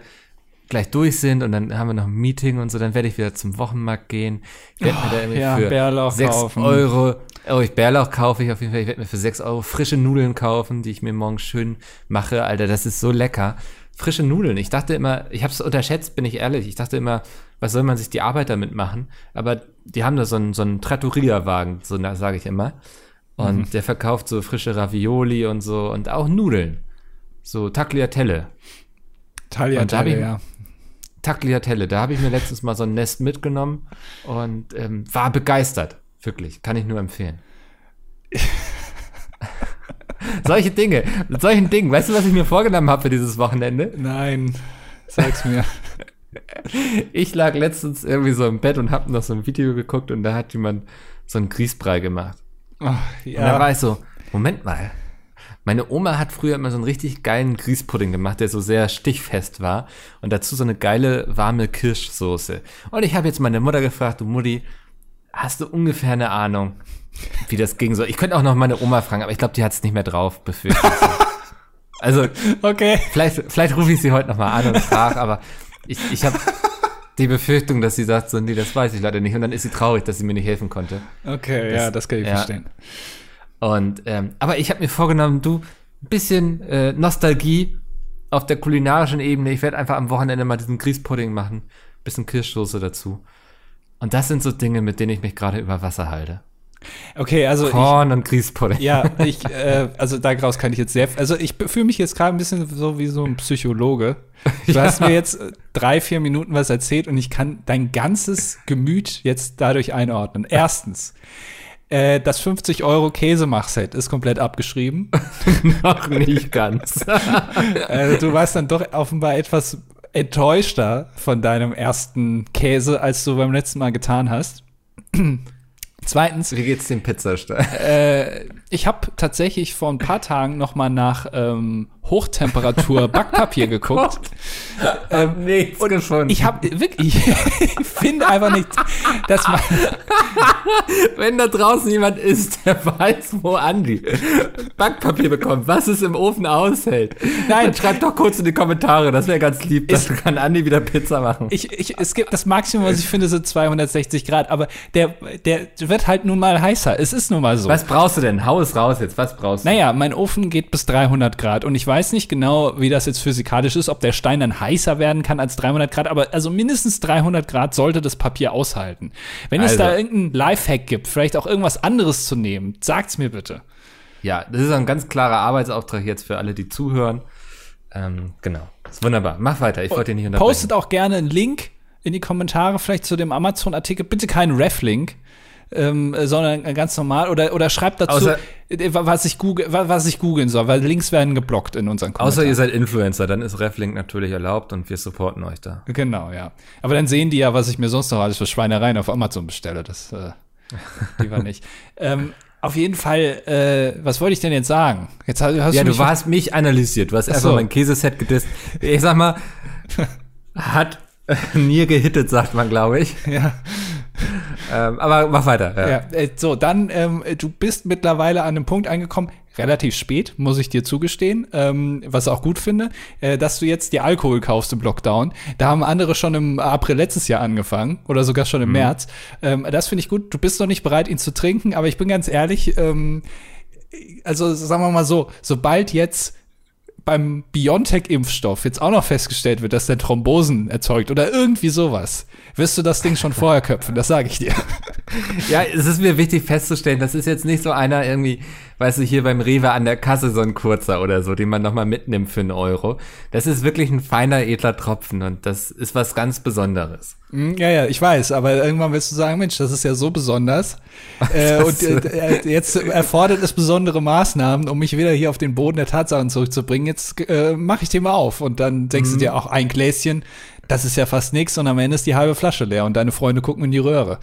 gleich durch sind und dann haben wir noch ein Meeting und so, dann werde ich wieder zum Wochenmarkt gehen. Ich werde mir da irgendwie ja, für Bärlauch 6 kaufen. Euro, oh, ich Bärlauch kaufe ich auf jeden Fall, ich werde mir für 6 Euro frische Nudeln kaufen, die ich mir morgen schön mache. Alter, das ist so lecker. Frische Nudeln. Ich dachte immer, ich habe es unterschätzt, bin ich ehrlich. Ich dachte immer, was soll man sich die Arbeit damit machen? Aber die haben da so einen, so einen Trattoria-Wagen, so sage ich immer. Und mhm. der verkauft so frische Ravioli und so und auch Nudeln. So Tagliatelle. Tagliatelle, ja. Tagliatelle, da habe ich mir letztes Mal so ein Nest mitgenommen und ähm, war begeistert. Wirklich, kann ich nur empfehlen. [laughs] solche Dinge, mit solchen Dingen. Weißt du, was ich mir vorgenommen habe für dieses Wochenende? Nein, sag's mir. [laughs] ich lag letztens irgendwie so im Bett und hab noch so ein Video geguckt und da hat jemand so einen Grießbrei gemacht. Oh, ja. Und da war ich so, Moment mal. Meine Oma hat früher immer so einen richtig geilen Grießpudding gemacht, der so sehr stichfest war. Und dazu so eine geile warme Kirschsoße. Und ich habe jetzt meine Mutter gefragt, du Mutti, hast du ungefähr eine Ahnung, wie das ging soll? Ich könnte auch noch meine Oma fragen, aber ich glaube, die hat es nicht mehr drauf, befürchtet. also, [laughs] okay. Vielleicht, vielleicht rufe ich sie heute nochmal an und frage, aber ich, ich habe die Befürchtung, dass sie sagt, so, nee, das weiß ich leider nicht. Und dann ist sie traurig, dass sie mir nicht helfen konnte. Okay, das, ja, das kann ich ja. verstehen. Und, ähm, aber ich habe mir vorgenommen, du, ein bisschen äh, Nostalgie auf der kulinarischen Ebene. Ich werde einfach am Wochenende mal diesen Grießpudding machen. Bisschen Kirschsoße dazu. Und das sind so Dinge, mit denen ich mich gerade über Wasser halte. Okay, also Korn ich, und Grießpudding. Ja, [laughs] ich, äh, also daraus kann ich jetzt sehr, also ich fühle mich jetzt gerade ein bisschen so wie so ein Psychologe. Du ja. hast mir jetzt äh, drei, vier Minuten was erzählt und ich kann dein ganzes Gemüt jetzt dadurch einordnen. Erstens, äh, das 50 Euro Käsemachset ist komplett abgeschrieben. [laughs] Noch nicht ganz. also [laughs] du warst dann doch offenbar etwas enttäuschter von deinem ersten Käse, als du beim letzten Mal getan hast. Zweitens. Wie geht's dem Pizzastein? Äh, ich habe tatsächlich vor ein paar Tagen noch mal nach ähm, Hochtemperatur [laughs] Backpapier geguckt. ähm, nichts und gefunden. Ich habe wirklich, ich [laughs] finde einfach nicht, dass [laughs] man. Wenn da draußen jemand ist, der weiß, wo Andi Backpapier bekommt, was es im Ofen aushält, Nein. dann schreibt doch kurz in die Kommentare, das wäre ganz lieb, dann kann Andi wieder Pizza machen. Ich, ich, es gibt das Maximum, was ich finde, sind 260 Grad, aber der, der wird halt nun mal heißer. Es ist nun mal so. Was brauchst du denn? Hau es raus jetzt. Was brauchst du? Naja, mein Ofen geht bis 300 Grad und ich weiß nicht genau, wie das jetzt physikalisch ist, ob der Stein dann heißer werden kann als 300 Grad, aber also mindestens 300 Grad sollte das Papier aushalten. Wenn also. es da also. irgendeinen Lifehack gibt, vielleicht auch irgendwas anderes zu nehmen, sagt's mir bitte. Ja, das ist ein ganz klarer Arbeitsauftrag jetzt für alle, die zuhören. Ähm, genau. ist wunderbar. Mach weiter. Ich wollte dich nicht unterbrechen. Postet auch gerne einen Link in die Kommentare, vielleicht zu dem Amazon-Artikel. Bitte keinen Ref-Link ähm, sondern ganz normal oder oder schreibt dazu, Außer, äh, was ich google, was ich googeln soll, weil Links werden geblockt in unseren Kommentaren. Außer ihr seid Influencer, dann ist Reflink natürlich erlaubt und wir supporten euch da. Genau, ja. Aber dann sehen die ja, was ich mir sonst noch alles für Schweinereien auf Amazon bestelle. Das äh, [laughs] lieber nicht. ähm, auf jeden Fall, äh, was wollte ich denn jetzt sagen? Jetzt hast, hast ja, du, du hast mich analysiert. Du hast erstmal so. mein Käseset gedisst. Ich sag mal, [laughs] hat [laughs] nie gehittet, sagt man, glaube ich. [laughs] Ja ähm, aber mach weiter. Ja. ja äh, so, dann, ähm, du bist mittlerweile an einem Punkt angekommen, relativ spät, muss ich dir zugestehen, ähm, was ich auch gut finde, äh, dass du jetzt dir Alkohol kaufst im Lockdown. Da haben andere schon im April letztes Jahr angefangen oder sogar schon im mhm. März. Ähm, das finde ich gut. Du bist noch nicht bereit, ihn zu trinken, aber ich bin ganz ehrlich, ähm, also sagen wir mal so, sobald jetzt beim BioNTech-Impfstoff jetzt auch noch festgestellt wird, dass der Thrombosen erzeugt oder irgendwie sowas, wirst du das Ding schon vorher köpfen, das sage ich dir. Ja, es ist mir wichtig festzustellen, das ist jetzt nicht so einer irgendwie, weißt du, hier beim Rewe an der Kasse so ein kurzer oder so, den man nochmal mitnimmt für einen Euro. Das ist wirklich ein feiner, edler Tropfen und das ist was ganz Besonderes. Hm, ja, ja, ich weiß, aber irgendwann wirst du sagen, Mensch, das ist ja so besonders. [laughs] äh, und äh, jetzt erfordert es besondere Maßnahmen, um mich wieder hier auf den Boden der Tatsachen zurückzubringen. Jetzt äh, mache ich dir mal auf und dann denkst mhm. du dir auch ein Gläschen, das ist ja fast nichts und am Ende ist die halbe Flasche leer und deine Freunde gucken in die Röhre.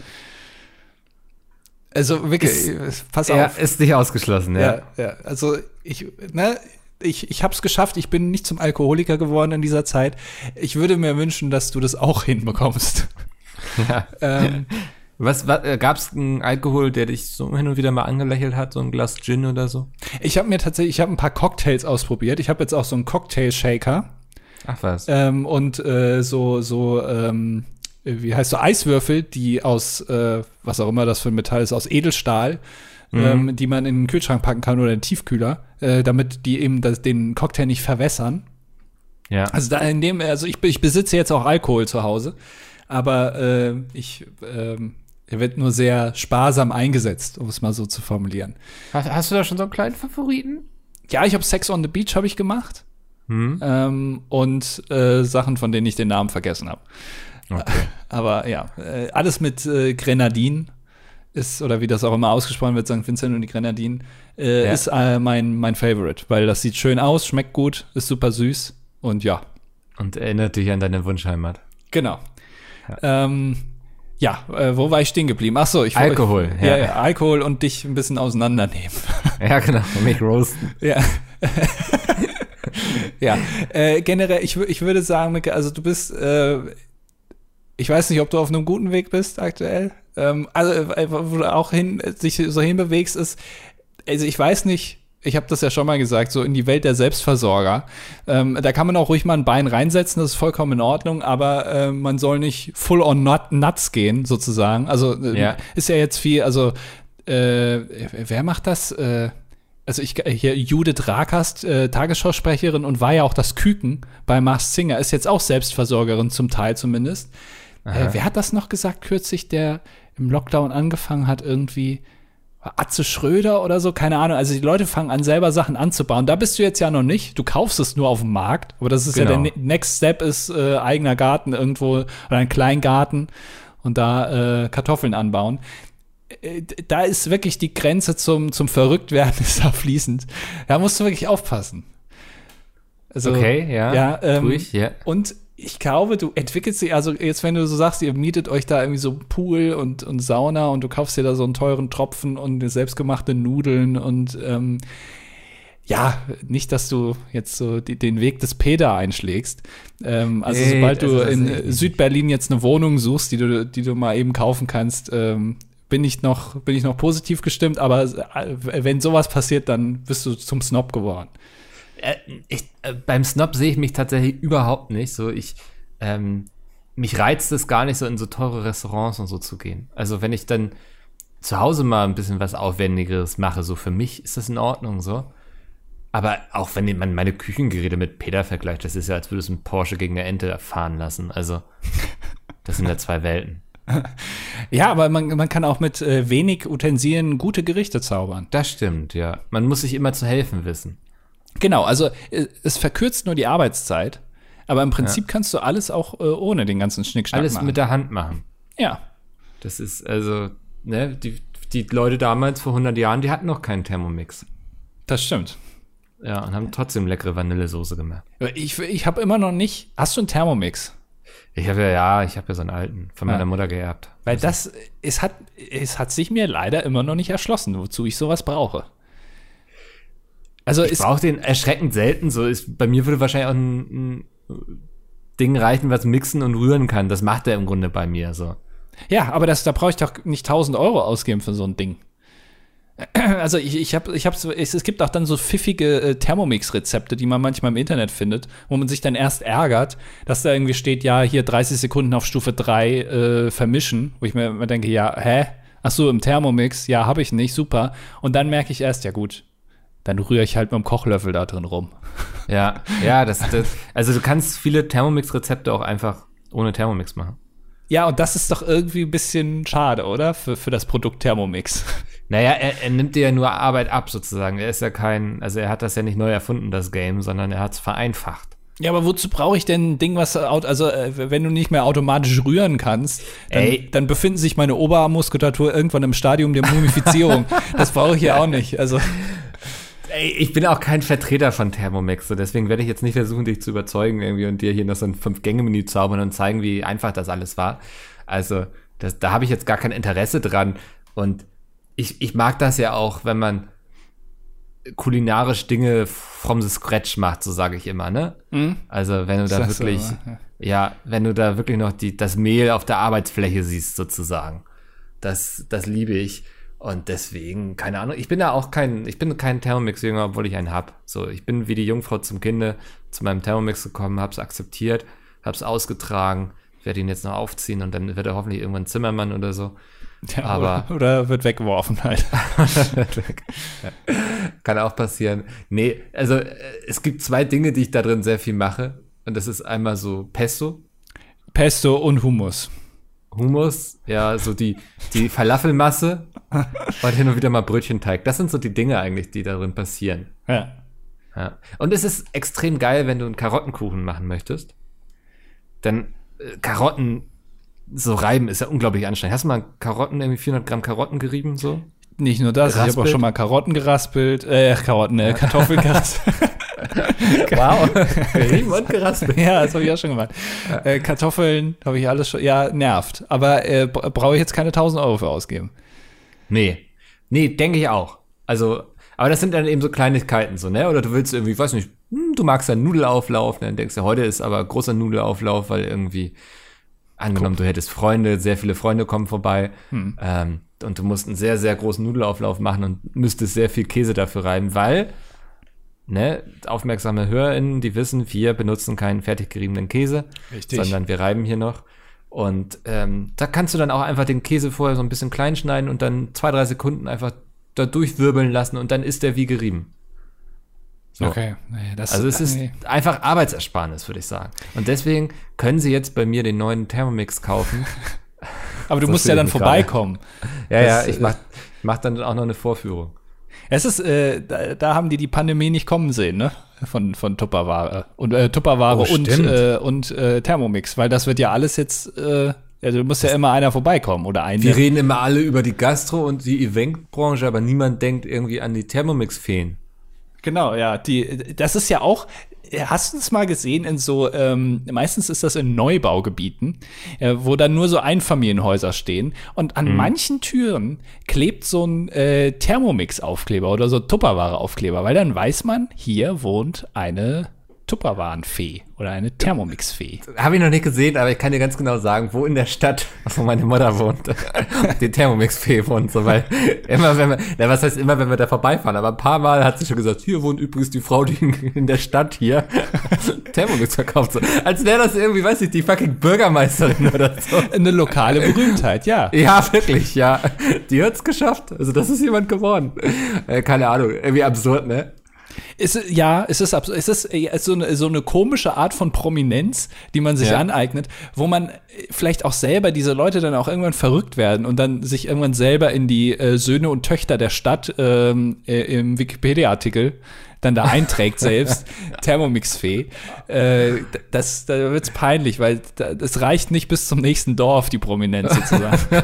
Also wirklich, ist, pass auf. Ja, ist nicht ausgeschlossen, ja. Ja, ja. Also ich, ne, ich, ich habe es geschafft. Ich bin nicht zum Alkoholiker geworden in dieser Zeit. Ich würde mir wünschen, dass du das auch [laughs] hinbekommst. Ja. ähm, Was, was äh, gab es einen Alkohol, der dich so hin und wieder mal angelächelt hat, so ein Glas Gin oder so? Ich habe mir tatsächlich, ich habe ein paar Cocktails ausprobiert. Ich habe jetzt auch so einen Cocktail-Shaker. Ach was. Ähm, und äh, so, so, ähm, wie heißt so, Eiswürfel, die aus, äh, was auch immer das für ein Metall ist, aus Edelstahl, mhm. ähm, die man in den Kühlschrank packen kann oder in den Tiefkühler, äh, damit die eben das, den Cocktail nicht verwässern. Ja. Also da in dem, also ich, ich besitze jetzt auch Alkohol zu Hause, aber äh, ich ähm, er wird nur sehr sparsam eingesetzt, um es mal so zu formulieren. Hast, hast du da schon so einen kleinen Favoriten? Ja, ich habe Sex on the Beach habe ich gemacht. Hm. Ähm, und äh, Sachen, von denen ich den Namen vergessen habe. Okay. [laughs] Aber ja, äh, alles mit äh, Grenadin ist, oder wie das auch immer ausgesprochen wird, St. Vincent und die Grenadinen, äh, ja. ist äh, mein, mein Favorite, weil das sieht schön aus, schmeckt gut, ist super süß und ja. Und erinnert dich an deine Wunschheimat. Genau. Ja. Ähm, ja, äh, wo war ich stehen geblieben? Ach so, ich Alkohol. Ich, ja. ja, Alkohol und dich ein bisschen auseinandernehmen. [laughs] Ja, genau, mich roasten. Ja. [laughs] ja, äh, generell, ich, ich würde sagen, also du bist, äh, ich weiß nicht, ob du auf einem guten Weg bist aktuell. Ähm, also, äh, wo du auch hin, sich so hinbewegst, ist, also ich weiß nicht, ich habe das ja schon mal gesagt, so in die Welt der Selbstversorger. Ähm, da kann man auch ruhig mal ein Bein reinsetzen, das ist vollkommen in Ordnung, aber äh, man soll nicht full on nut, nuts gehen, sozusagen. Also äh, ja. ist ja jetzt viel, also äh, wer macht das? Äh, also ich hier Judith Rakast, äh, Tagesschausprecherin und war ja auch das Küken bei Mars Singer, ist jetzt auch Selbstversorgerin zum Teil zumindest. Äh, wer hat das noch gesagt kürzlich, der im Lockdown angefangen hat, irgendwie Atze Schröder oder so, keine Ahnung. Also die Leute fangen an, selber Sachen anzubauen. Da bist du jetzt ja noch nicht. Du kaufst es nur auf dem Markt. Aber das ist genau. ja der genau. Next Step ist äh, eigener Garten irgendwo oder ein Kleingarten und da äh, Kartoffeln anbauen. Äh, da ist wirklich die Grenze zum, zum Verrücktwerden [laughs] ist da fließend. Da musst du wirklich aufpassen. Also, okay, ja. ja, ähm, ich, ja. Und ich glaube, du entwickelst dich, also jetzt, wenn du so sagst, ihr mietet euch da irgendwie so Pool und, und Sauna und du kaufst dir da so einen teuren Tropfen und selbstgemachte Nudeln und ähm, ja, nicht, dass du jetzt so die, den Weg des Peter einschlägst. Ähm, also nee, sobald du in Südberlin jetzt eine Wohnung suchst, die du, die du mal eben kaufen kannst, ähm, bin ich noch, bin ich noch positiv gestimmt, aber äh, wenn sowas passiert, dann bist du zum Snob geworden. Äh, ich, äh, beim Snob sehe ich mich tatsächlich überhaupt nicht. So, ich, ähm, mich reizt es gar nicht so in so teure Restaurants und so zu gehen. Also wenn ich dann zu Hause mal ein bisschen was Aufwendigeres mache, so für mich ist das in Ordnung so. Aber auch wenn man meine Küchengeräte mit Peter vergleicht, das ist ja, als würdest du einen Porsche gegen eine Ente fahren lassen. Also, das sind ja zwei Welten. [laughs] Ja, aber man, man kann auch mit äh, wenig Utensilien gute Gerichte zaubern. Das stimmt, ja. Man muss sich immer zu helfen wissen. Genau, also äh, es verkürzt nur die Arbeitszeit, aber im Prinzip ja. kannst du alles auch äh, ohne den ganzen Schnickschnack alles machen. Alles mit der Hand machen. Ja. Das ist also, ne, die, die Leute damals vor 100 Jahren, die hatten noch keinen Thermomix. Das stimmt. Ja, und haben trotzdem leckere Vanillesoße gemacht. Ich, ich habe immer noch nicht. Hast du einen Thermomix? Ich habe ja, ja, ich habe ja so einen alten von meiner ja. Mutter geerbt. Weil also. das, es hat, es hat sich mir leider immer noch nicht erschlossen, wozu ich sowas brauche. Also ich brauche den erschreckend selten. So ist bei mir würde wahrscheinlich auch ein, ein Ding reichen, was mixen und rühren kann. Das macht er im Grunde bei mir so. Ja, aber das, da brauche ich doch nicht 1000 Euro ausgeben für so ein Ding. [clears throat] Also ich, ich habe, ich hab es, es gibt auch dann so pfiffige äh, Thermomix-Rezepte, die man manchmal im Internet findet, wo man sich dann erst ärgert, dass da irgendwie steht, ja, hier 30 Sekunden auf Stufe 3 äh, vermischen, wo ich mir denke, ja, hä? Ach so, im Thermomix, ja, habe ich nicht, super. Und dann merke ich erst, ja gut, dann rühre ich halt mit dem Kochlöffel da drin rum. [laughs] Ja, ja, das, das also du kannst viele Thermomix-Rezepte auch einfach ohne Thermomix machen. Ja, und das ist doch irgendwie ein bisschen schade, oder? Für, für das Produkt Thermomix. [laughs] Naja, er, er nimmt dir ja nur Arbeit ab, sozusagen. Er ist ja kein, also er hat das ja nicht neu erfunden, das Game, sondern er hat es vereinfacht. Ja, aber wozu brauche ich denn ein Ding, was, also äh, wenn du nicht mehr automatisch rühren kannst, dann, dann befinden sich meine Oberarmmuskulatur irgendwann im Stadium der Mumifizierung. [laughs] das brauche ich ja auch nicht. Also Ey, ich bin auch kein Vertreter von Thermomix, so deswegen werde ich jetzt nicht versuchen, dich zu überzeugen irgendwie und dir hier noch so ein Fünf-Gänge-Menü zaubern und zeigen, wie einfach das alles war. Also, das, da habe ich jetzt gar kein Interesse dran. Und ich, ich mag das ja auch, wenn man kulinarisch Dinge from the scratch macht, so sage ich immer, ne? Mhm. Also, wenn du da wirklich, ja. ja. wenn du da wirklich noch die, das Mehl auf der Arbeitsfläche siehst, sozusagen. Das, das liebe ich. Und deswegen, keine Ahnung, ich bin da auch kein, ich bin kein Thermomix-Jünger, obwohl ich einen hab. So, ich bin wie die Jungfrau zum Kinde zu meinem Thermomix gekommen, hab's akzeptiert, hab's ausgetragen, werde ihn jetzt noch aufziehen und dann wird er hoffentlich irgendwann Zimmermann oder so. Ja, aber oder, oder, wird weggeworfen halt. [laughs] Kann auch passieren. Nee, also äh, es gibt zwei Dinge, die ich da drin sehr viel mache. Und das ist einmal so Pesto. Pesto und Hummus. Hummus, ja, so die, die Falafelmasse [laughs] und hin und wieder mal Brötchenteig. Das sind so die Dinge eigentlich, die darin passieren. Ja. ja. Und es ist extrem geil, wenn du einen Karottenkuchen machen möchtest. Denn äh, Karotten so reiben ist ja unglaublich anstrengend. Hast du mal Karotten, irgendwie 400 Gramm Karotten gerieben, so? Nicht nur das, geraspelt? ich habe auch schon mal Karotten geraspelt, äh, Karotten, äh, Kartoffeln geraspelt. [laughs] wow, gerieben und geraspelt. ja, das habe ich auch schon gemacht. Äh, Kartoffeln habe ich alles schon, ja, nervt. Aber äh, brauche ich jetzt keine 1000 Euro für ausgeben. Nee, nee, denke ich auch. Also, aber das sind dann eben so Kleinigkeiten so, ne? Oder du willst irgendwie, weiß nicht, hm, du magst einen Nudelauflauf, ne? dann denkst du, heute ist aber großer Nudelauflauf, weil irgendwie Angenommen, Guck. du hättest Freunde, sehr viele Freunde kommen vorbei hm. ähm, und du musst einen sehr, sehr großen Nudelauflauf machen und müsstest sehr viel Käse dafür reiben, weil, ne, aufmerksame HörerInnen, die wissen, wir benutzen keinen fertig geriebenen Käse, Richtig. sondern wir reiben hier noch. Und ähm, da kannst du dann auch einfach den Käse vorher so ein bisschen klein schneiden und dann zwei, drei Sekunden einfach da durchwirbeln lassen und dann ist der wie gerieben. So. Okay. Nee, das, also es ist nee. einfach Arbeitsersparnis, würde ich sagen. Und deswegen können Sie jetzt bei mir den neuen Thermomix kaufen. [laughs] Aber du musst ja dann vorbeikommen. Ja, das, ja, ich mach, ich mach dann auch noch eine Vorführung. Es ist, äh, da, da, haben die die Pandemie nicht kommen sehen, ne? Von, von Tupperware und äh, Tupperware oh, und, äh, und äh, Thermomix, weil das wird ja alles jetzt, äh, also muss ja immer einer vorbeikommen oder ein. Wir reden immer alle über die Gastro und die Eventbranche, aber niemand denkt irgendwie an die Thermomix-Feen. Genau, ja. Die, das ist ja auch, hast du es mal gesehen in so, ähm, meistens ist das in Neubaugebieten, äh, wo dann nur so Einfamilienhäuser stehen und an mhm. manchen Türen klebt so ein äh, Thermomix-Aufkleber oder so Tupperware-Aufkleber, weil dann weiß man, hier wohnt eine Tupperwarenfee oder eine Thermomix-Fee. Habe ich noch nicht gesehen, aber ich kann dir ganz genau sagen, wo in der Stadt, [laughs] wo meine Mutter wohnt, [laughs] die Thermomix-Fee wohnt. So, weil immer wenn wir, na, was heißt immer, wenn wir da vorbeifahren, aber ein paar Mal hat sie schon gesagt, hier wohnt übrigens die Frau, die [laughs] in der Stadt hier Thermomix verkauft. So. Als wäre das irgendwie, weiß ich, die fucking Bürgermeisterin oder so. Eine lokale Berühmtheit, ja. Ja, wirklich, ja. Die hat's geschafft. Also das ist jemand geworden. Äh, keine Ahnung, irgendwie absurd, ne? Es, ja, es ist, es ist so eine, so eine komische Art von Prominenz, die man sich ja. aneignet, wo man vielleicht auch selber diese Leute dann auch irgendwann verrückt werden und dann sich irgendwann selber in die äh, Söhne und Töchter der Stadt ähm, äh, im Wikipedia-Artikel dann da einträgt selbst, [laughs] Thermomix-Fee, äh, das, da wird's peinlich, weil das reicht nicht bis zum nächsten Dorf, die Prominenz sozusagen. [laughs]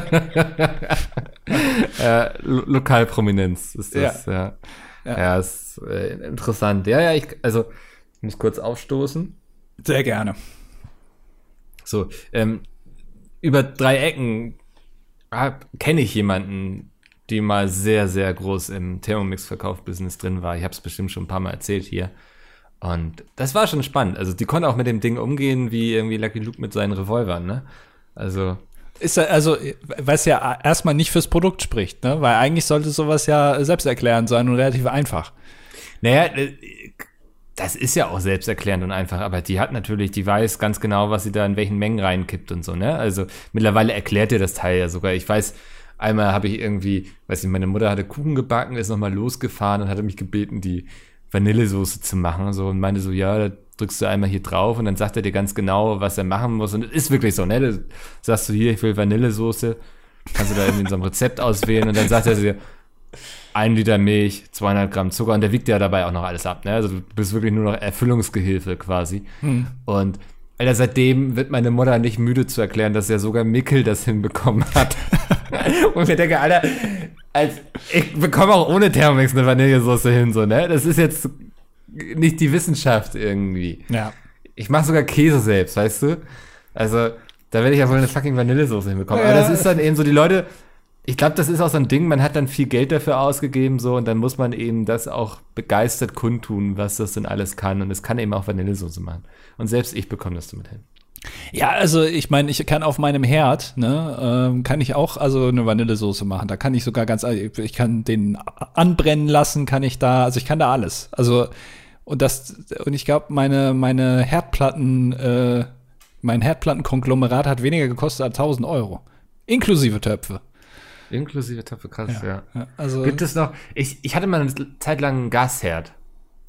äh, Lo Lokalprominenz ist das, ja. ja. Ja, ja ist äh, interessant. Ja, ja, ich, also, ich muss kurz aufstoßen. Sehr gerne. So, ähm, über drei Ecken kenne ich jemanden, die mal sehr, sehr groß im Thermomix-Verkauf-Business drin war. Ich habe es bestimmt schon ein paar Mal erzählt hier. Und das war schon spannend. Also die konnte auch mit dem Ding umgehen, wie irgendwie Lucky Luke mit seinen Revolvern, ne? Also ist also, was ja erstmal nicht fürs Produkt spricht, ne? Weil eigentlich sollte sowas ja selbsterklärend sein und relativ einfach. Naja, äh, das ist ja auch selbsterklärend und einfach, aber die hat natürlich, die weiß ganz genau, was sie da in welchen Mengen reinkippt und so, ne? Also mittlerweile erklärt ihr das Teil ja sogar. Ich weiß, einmal habe ich irgendwie, weiß nicht, meine Mutter hatte Kuchen gebacken, ist nochmal losgefahren und hatte mich gebeten, die Vanillesoße zu machen, so und meinte so, ja, da drückst du einmal hier drauf und dann sagt er dir ganz genau, was er machen muss. Und es ist wirklich so, ne? Du sagst du hier, ich will Vanillesoße, kannst du da irgendwie in so einem Rezept auswählen und dann sagt er dir, ein Liter Milch, 200 Gramm Zucker und der wiegt ja dabei auch noch alles ab. Ne? Also du bist wirklich nur noch Erfüllungsgehilfe quasi. Hm. Und Alter, seitdem wird meine Mutter nicht müde zu erklären, dass ja sogar Mickel das hinbekommen hat. [laughs] und ich denke, Alter, als, ich bekomme auch ohne Thermomix eine Vanillesoße hin, so, ne? Das ist jetzt nicht die Wissenschaft irgendwie. Ja. Ich mache sogar Käse selbst, weißt du? Also, da werde ich ja wohl eine fucking Vanillesoße hinbekommen. Ja. Aber das ist dann eben so, die Leute, ich glaube, das ist auch so ein Ding, man hat dann viel Geld dafür ausgegeben, so, und dann muss man eben das auch begeistert kundtun, was das denn alles kann. Und es kann eben auch Vanillesoße machen. Und selbst ich bekomme das damit hin. Ja, also ich meine, ich kann auf meinem Herd, ne, ähm, kann ich auch also eine Vanillesoße machen. Da kann ich sogar ganz, ich kann den anbrennen lassen, kann ich da, also ich kann da alles. Also und das und ich glaube, meine meine Herdplatten, äh, mein Herdplattenkonglomerat hat weniger gekostet als 1000 Euro, inklusive Töpfe. Inklusive Töpfe, krass, ja. ja. Also gibt es noch? Ich ich hatte mal eine Zeit lang einen Gasherd.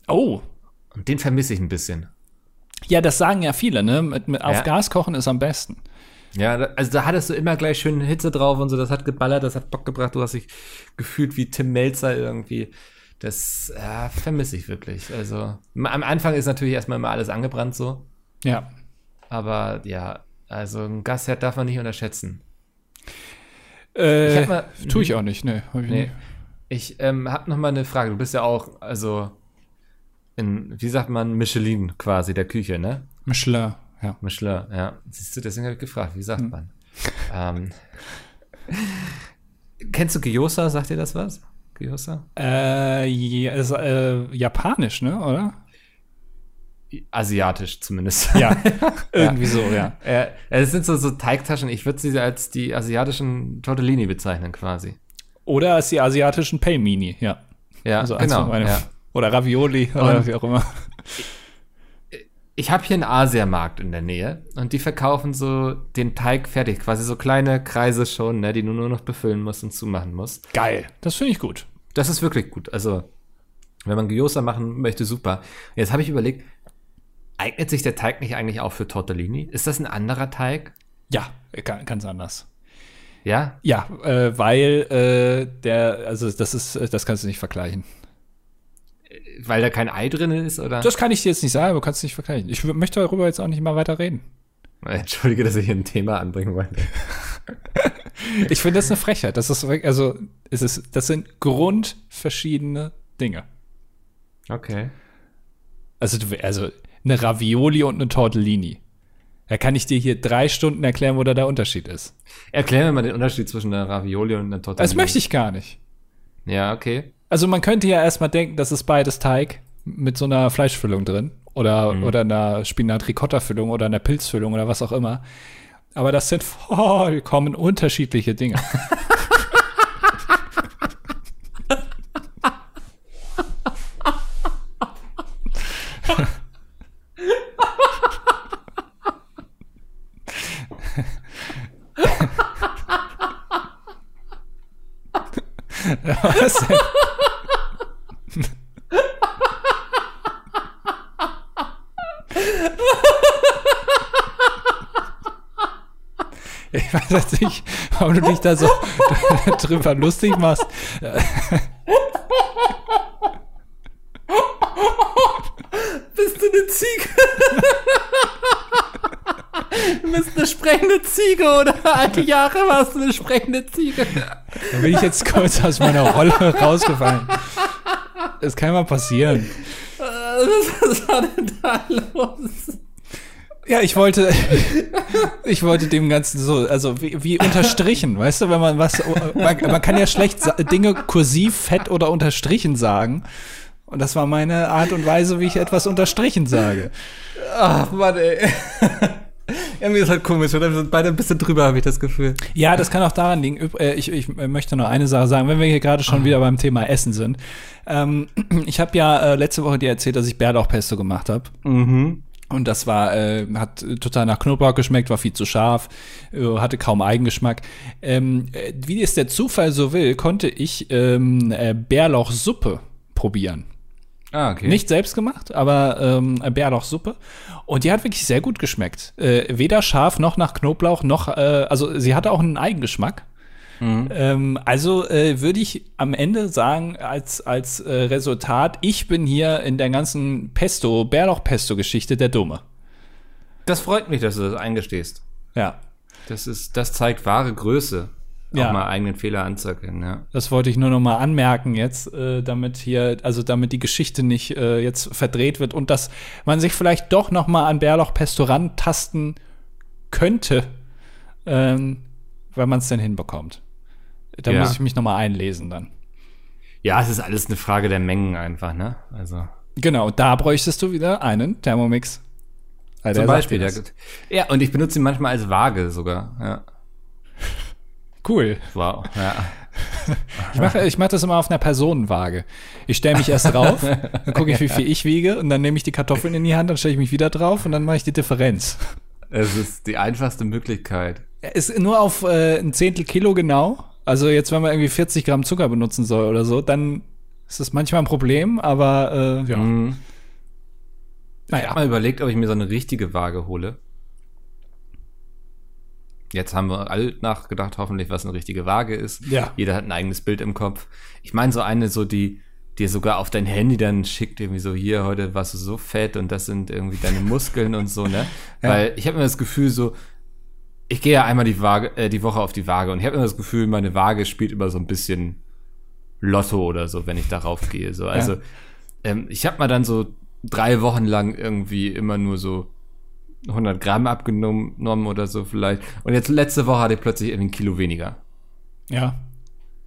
Oh. Und den vermisse ich ein bisschen. Ja, das sagen ja viele, ne? Mit, mit auf ja. Gas kochen ist am besten. Ja, also da hattest du immer gleich schön Hitze drauf und so, das hat geballert, das hat Bock gebracht, du hast dich gefühlt wie Tim Melzer irgendwie. Das ja, vermisse ich wirklich. Also am Anfang ist natürlich erstmal immer alles angebrannt so. Ja. Aber ja, also ein Gasherd darf man nicht unterschätzen. Äh, ich mal, tue ich auch nicht, ne. Ich nee. Ich ähm, habe noch mal eine Frage. Du bist ja auch, also in, wie sagt man, Michelin quasi der Küche, ne? Michelin, ja. Michelin, ja. Siehst du, deswegen habe ich gefragt, wie sagt hm. man? ähm, kennst du Gyoza? Sagt dir das was? Gyoza? Äh, ja, ist, äh, japanisch, ne, oder? Asiatisch zumindest. [laughs] Ja, [laughs] irgendwie ja. so, ja. Äh, es sind so, so Teigtaschen, ich würde sie als die asiatischen Tortellini bezeichnen quasi. Oder als die asiatischen Pelmini, ja. Ja, also genau. Ja. Oder Ravioli oder und wie auch immer. Ich habe hier einen Asiamarkt in der Nähe und die verkaufen so den Teig fertig, quasi so kleine Kreise schon, ne, die du nur noch befüllen musst und zumachen musst. Geil, das finde ich gut. Das ist wirklich gut. Also, wenn man Gyoza machen möchte, super. Jetzt habe ich überlegt, eignet sich der Teig nicht eigentlich auch für Tortellini? Ist das ein anderer Teig? Ja, ganz anders. Ja? Ja, äh, weil äh, der, also das ist, das kannst du nicht vergleichen weil da kein Ei drin ist, oder? Das kann ich dir jetzt nicht sagen, aber kannst du nicht vergleichen. Ich möchte darüber jetzt auch nicht mal weiter reden. [laughs] Entschuldige, dass ich hier ein Thema anbringen wollte. [laughs] ich finde das eine Frechheit. Das ist also es ist, das sind grundverschiedene Dinge. Okay. Also, also eine Ravioli und eine Tortellini. Da kann ich dir hier drei Stunden erklären, wo da der Unterschied ist. Erklär mir mal den Unterschied zwischen einer Ravioli und einer Tortellini. Das möchte ich gar nicht. Ja, okay. Also man könnte ja erstmal denken, das ist beides Teig mit so einer Fleischfüllung drin. Oder, mhm. oder einer Spinat-Ricotta-Füllung oder einer Pilzfüllung oder was auch immer. Aber das sind vollkommen unterschiedliche Dinge. [laughs] Was denn? Ich weiß jetzt nicht, warum du dich da so [laughs] drüber lustig machst. Bist du eine Ziege? Du bist eine sprechende Ziege, oder? Alte Jahre warst du eine sprechende Ziege. Da bin ich jetzt kurz aus meiner Rolle rausgefallen. Das kann mal passieren. Was war denn da los? Ja, ich wollte, [laughs] ich wollte dem Ganzen so, also wie, wie unterstrichen, weißt du, wenn man was, man, man kann ja schlecht Dinge kursiv, fett oder unterstrichen sagen. Und das war meine Art und Weise, wie ich etwas unterstrichen sage. Ach, Mann, ey. [laughs] Irgendwie ist halt komisch, oder? Wir sind beide ein bisschen drüber, habe ich das Gefühl. Ja, das kann auch daran liegen. Äh, ich, ich möchte noch eine Sache sagen, wenn wir hier gerade schon oh. wieder beim Thema Essen sind. Ähm, [clears throat] ich habe ja äh, letzte Woche dir erzählt, dass ich Bärlauchpesto gemacht habe. Mhm. Und das war, äh, hat total nach Knoblauch geschmeckt, war viel zu scharf, äh, hatte kaum Eigengeschmack. Ähm, äh, wie es der Zufall so will, konnte ich ähm, äh, Bärlauchsuppe probieren. Ah, okay. Nicht selbst gemacht, aber ähm, Bärlauchsuppe. Und die hat wirklich sehr gut geschmeckt. Weder scharf noch nach Knoblauch, noch, äh, also sie hatte auch einen Eigengeschmack. Mhm. Ähm, also äh, würde ich am Ende sagen, als, als äh, Resultat, ich bin hier in der ganzen Pesto, Bärlauch-Pesto-Geschichte der Dumme. Das freut mich, dass du das eingestehst. Ja. Das ist, das zeigt wahre Größe. Ja. Auch mal eigenen Fehler anzuerkennen, ja. Das wollte ich nur noch mal anmerken jetzt, äh, damit hier, also damit die Geschichte nicht äh, jetzt verdreht wird und dass man sich vielleicht doch noch mal an Bärlauch-Pesto rantasten könnte, ähm, wenn man es denn hinbekommt. Da ja. muss ich mich nochmal einlesen dann. Ja, es ist alles eine Frage der Mengen einfach, ne? Also. Genau, da bräuchtest du wieder einen Thermomix. Zum Beispiel. Ja. ja, und ich benutze ihn manchmal als Waage sogar. Ja. Cool. Wow. Ja. [laughs] Ich mache ich mach das immer auf einer Personenwaage. Ich stelle mich erst drauf, dann gucke ich, wie viel ich wiege und dann nehme ich die Kartoffeln in die Hand, dann stelle ich mich wieder drauf und dann mache ich die Differenz. Es ist die einfachste Möglichkeit. Ist nur auf äh, ein Zehntel Kilo genau. Also jetzt, wenn man irgendwie 40 Gramm Zucker benutzen soll oder so, dann ist das manchmal ein Problem, aber äh, ja. Mhm. Naja. Ich habe mal überlegt, ob ich mir so eine richtige Waage hole. Jetzt haben wir alle nachgedacht, hoffentlich, was eine richtige Waage ist. Ja. Jeder hat ein eigenes Bild im Kopf. Ich meine, so eine, so die dir sogar auf dein Handy dann schickt, irgendwie so, hier, heute warst du so fett und das sind irgendwie deine Muskeln und so, ne? [laughs] Ja. Weil ich habe immer das Gefühl, so, ich gehe ja einmal die Waage, äh, die Woche auf die Waage und ich habe immer das Gefühl, meine Waage spielt immer so ein bisschen Lotto oder so, wenn ich darauf gehe. So, also ja. ähm, ich habe mal dann so drei Wochen lang irgendwie immer nur so 100 Gramm abgenommen oder so vielleicht. Und jetzt letzte Woche hatte ich plötzlich irgendwie ein Kilo weniger. Ja.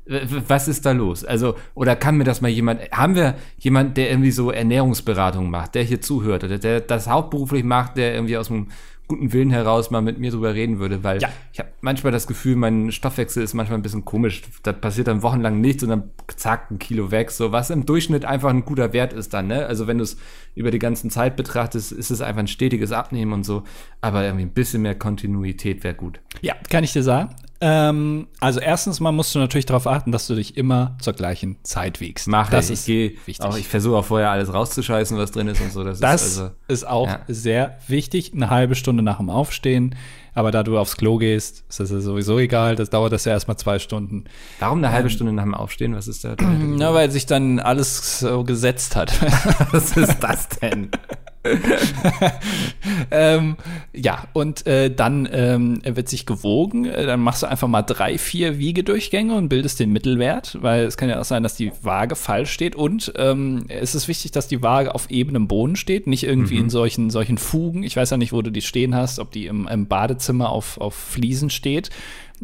Was ist da los? Also, oder kann mir das mal jemand, haben wir jemand, der irgendwie so Ernährungsberatung macht, der hier zuhört oder der das hauptberuflich macht, der irgendwie aus dem guten Willen heraus mal mit mir drüber reden würde, weil ja. ich habe manchmal das Gefühl, mein Stoffwechsel ist manchmal ein bisschen komisch. Da passiert dann wochenlang nichts und dann zack, ein Kilo weg. So, was im Durchschnitt einfach ein guter Wert ist dann, ne? Also wenn du es über die ganze Zeit betrachtest, ist es einfach ein stetiges Abnehmen und so. Aber irgendwie ein bisschen mehr Kontinuität wäre gut. Ja, kann ich dir sagen. Ähm, also erstens mal musst du natürlich darauf achten, dass du dich immer zur gleichen Zeit wiegst. Mach das ich. ist wichtig. Auch, ich versuche auch vorher alles rauszuscheißen, was drin ist und so. Das, das ist, also, ist, auch ja. sehr wichtig. Eine halbe Stunde nach dem Aufstehen. Aber da du aufs Klo gehst, ist das ja sowieso egal. Das dauert das ja erstmal zwei Stunden. Warum eine halbe ähm, Stunde nach dem Aufstehen? Was ist da? [clears throat] Na, weil sich dann alles so gesetzt hat. [laughs] was ist das denn? [laughs] [laughs] ähm, ja, und äh, dann ähm, wird sich gewogen. Äh, dann machst du einfach mal drei, vier Wiegedurchgänge und bildest den Mittelwert, weil es kann ja auch sein, dass die Waage falsch steht. Und ähm, es ist wichtig, dass die Waage auf ebenem Boden steht, nicht irgendwie mhm. in solchen, solchen Fugen. Ich weiß ja nicht, wo du die stehen hast, ob die im, im Badezimmer auf, auf Fliesen steht.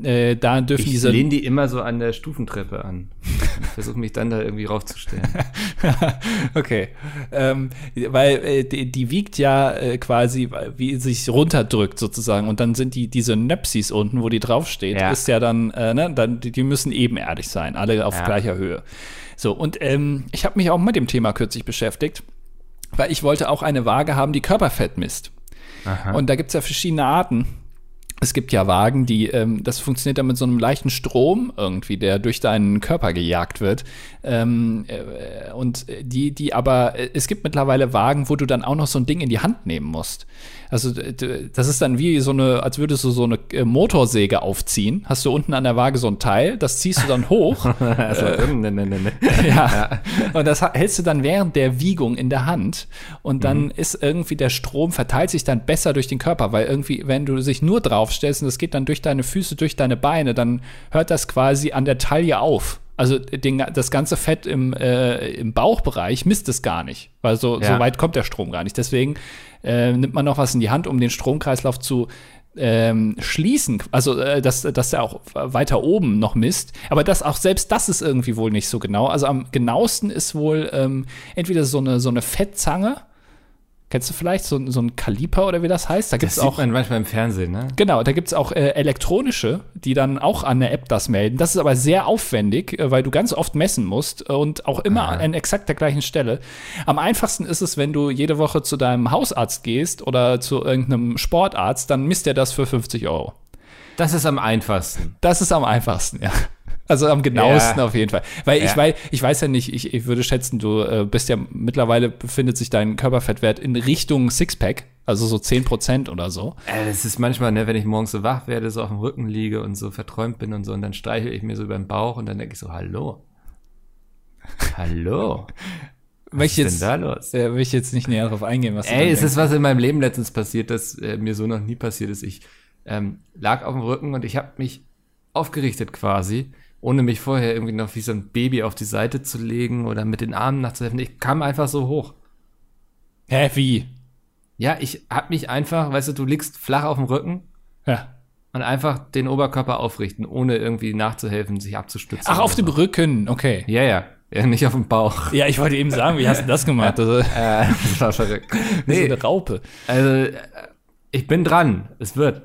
Äh, da dürfen ich diese. Ich lehne die immer so an der Stufentreppe an. Ich versuche mich dann da irgendwie raufzustellen. [laughs] okay. Ähm, weil äh, die, die, wiegt ja äh, quasi, wie sich runterdrückt sozusagen. Und dann sind die diese Nöpsis unten, wo die draufsteht, ja. ist ja dann, äh, ne, dann, die müssen ebenerdig sein, alle auf ja. gleicher Höhe. So, und ähm, ich habe mich auch mit dem Thema kürzlich beschäftigt, weil ich wollte auch eine Waage haben, die Körperfett misst. Aha. Und da gibt es ja verschiedene Arten es gibt ja Wagen, die, ähm, das funktioniert dann mit so einem leichten Strom irgendwie, der durch deinen Körper gejagt wird. Ähm, äh, und die, die aber, äh, es gibt mittlerweile Wagen, wo du dann auch noch so ein Ding in die Hand nehmen musst. Also das ist dann wie so eine, als würdest du so eine äh, Motorsäge aufziehen. Hast du unten an der Waage so ein Teil, das ziehst du dann hoch. also, ne, ne, ne, ja. Und das hältst du dann während der Wiegung in der Hand. Und dann mhm. ist irgendwie der Strom verteilt sich dann besser durch den Körper, weil irgendwie, wenn du sich nur draufstellst und das geht dann durch deine Füße, durch deine Beine, dann hört das quasi an der Taille auf. Also den, das ganze Fett im, äh, im Bauchbereich misst es gar nicht, weil so, ja. so weit kommt der Strom gar nicht. Deswegen äh, nimmt man noch was in die Hand, um den Stromkreislauf zu ähm, schließen, also äh, dass, dass er auch weiter oben noch misst. Aber das auch selbst das ist irgendwie wohl nicht so genau. Also am genauesten ist wohl ähm, entweder so eine, so eine Fettzange Kennst du vielleicht so, so ein Kaliper oder wie das heißt? Da gibt's das sieht auch, man manchmal im Fernsehen, ne? Genau, da gibt es auch äh, elektronische, die dann auch an der App das melden. Das ist aber sehr aufwendig, äh, weil du ganz oft messen musst und auch immer Aha. an exakt der gleichen Stelle. Am einfachsten ist es, wenn du jede Woche zu deinem Hausarzt gehst oder zu irgendeinem Sportarzt, dann misst er das für 50 Euro. Das ist am einfachsten. Das ist am einfachsten, ja. Also am genauesten ja. auf jeden Fall. Weil ja. ich, weiß, ich weiß ja nicht, ich, ich würde schätzen, du äh, bist ja mittlerweile befindet sich dein Körperfettwert in Richtung Sixpack, also so 10% oder so. Es ist manchmal, ne, wenn ich morgens so wach werde, so auf dem Rücken liege und so verträumt bin und so, und dann streichel ich mir so über den Bauch und dann denke ich so, hallo. hallo. Was ist denn da los? Äh, will ich jetzt nicht näher darauf eingehen, was Ey, es ist was in meinem Leben letztens passiert, das äh, mir so noch nie passiert ist. Ich ähm, lag auf dem Rücken und ich habe mich aufgerichtet quasi ohne mich vorher irgendwie noch wie so ein Baby auf die Seite zu legen oder mit den Armen nachzuhelfen. Ich kam einfach so hoch. Hä, wie? Ja, ich hab mich einfach, weißt du, du liegst flach auf dem Rücken. Ja. Und einfach den Oberkörper aufrichten, ohne irgendwie nachzuhelfen, sich abzustützen. Ach, auf dem Rücken, okay. Ja, ja, Ja, nicht auf dem Bauch. [laughs] Ja, ich wollte eben sagen, wie hast du das gemacht? Also, äh, das war verrückt. [laughs] Nee, so eine Raupe. Also, äh, ich bin dran. Es wird.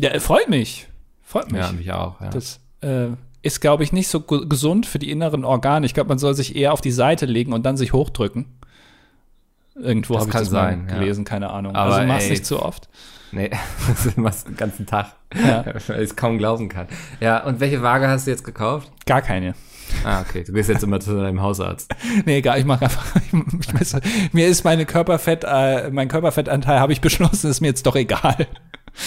Ja, freut mich. Freut mich. Ja, mich auch. Ja. Das äh, ist, glaube ich, nicht so gesund für die inneren Organe. Ich glaube, man soll sich eher auf die Seite legen und dann sich hochdrücken. Irgendwo habe ich das sein, mal gelesen, ja. keine Ahnung. Aber also mach's ey, nicht zu oft. Nee, [laughs] das machst den ganzen Tag. Ja. [laughs] Weil ich es kaum glauben kann. Ja, und welche Waage hast du jetzt gekauft? Gar keine. Ah, okay. Du gehst jetzt immer zu deinem Hausarzt. [laughs] nee, egal, ich mache einfach. Ich messe, mir ist meine Körperfett, äh, mein Körperfettanteil habe ich beschlossen, ist mir jetzt doch egal.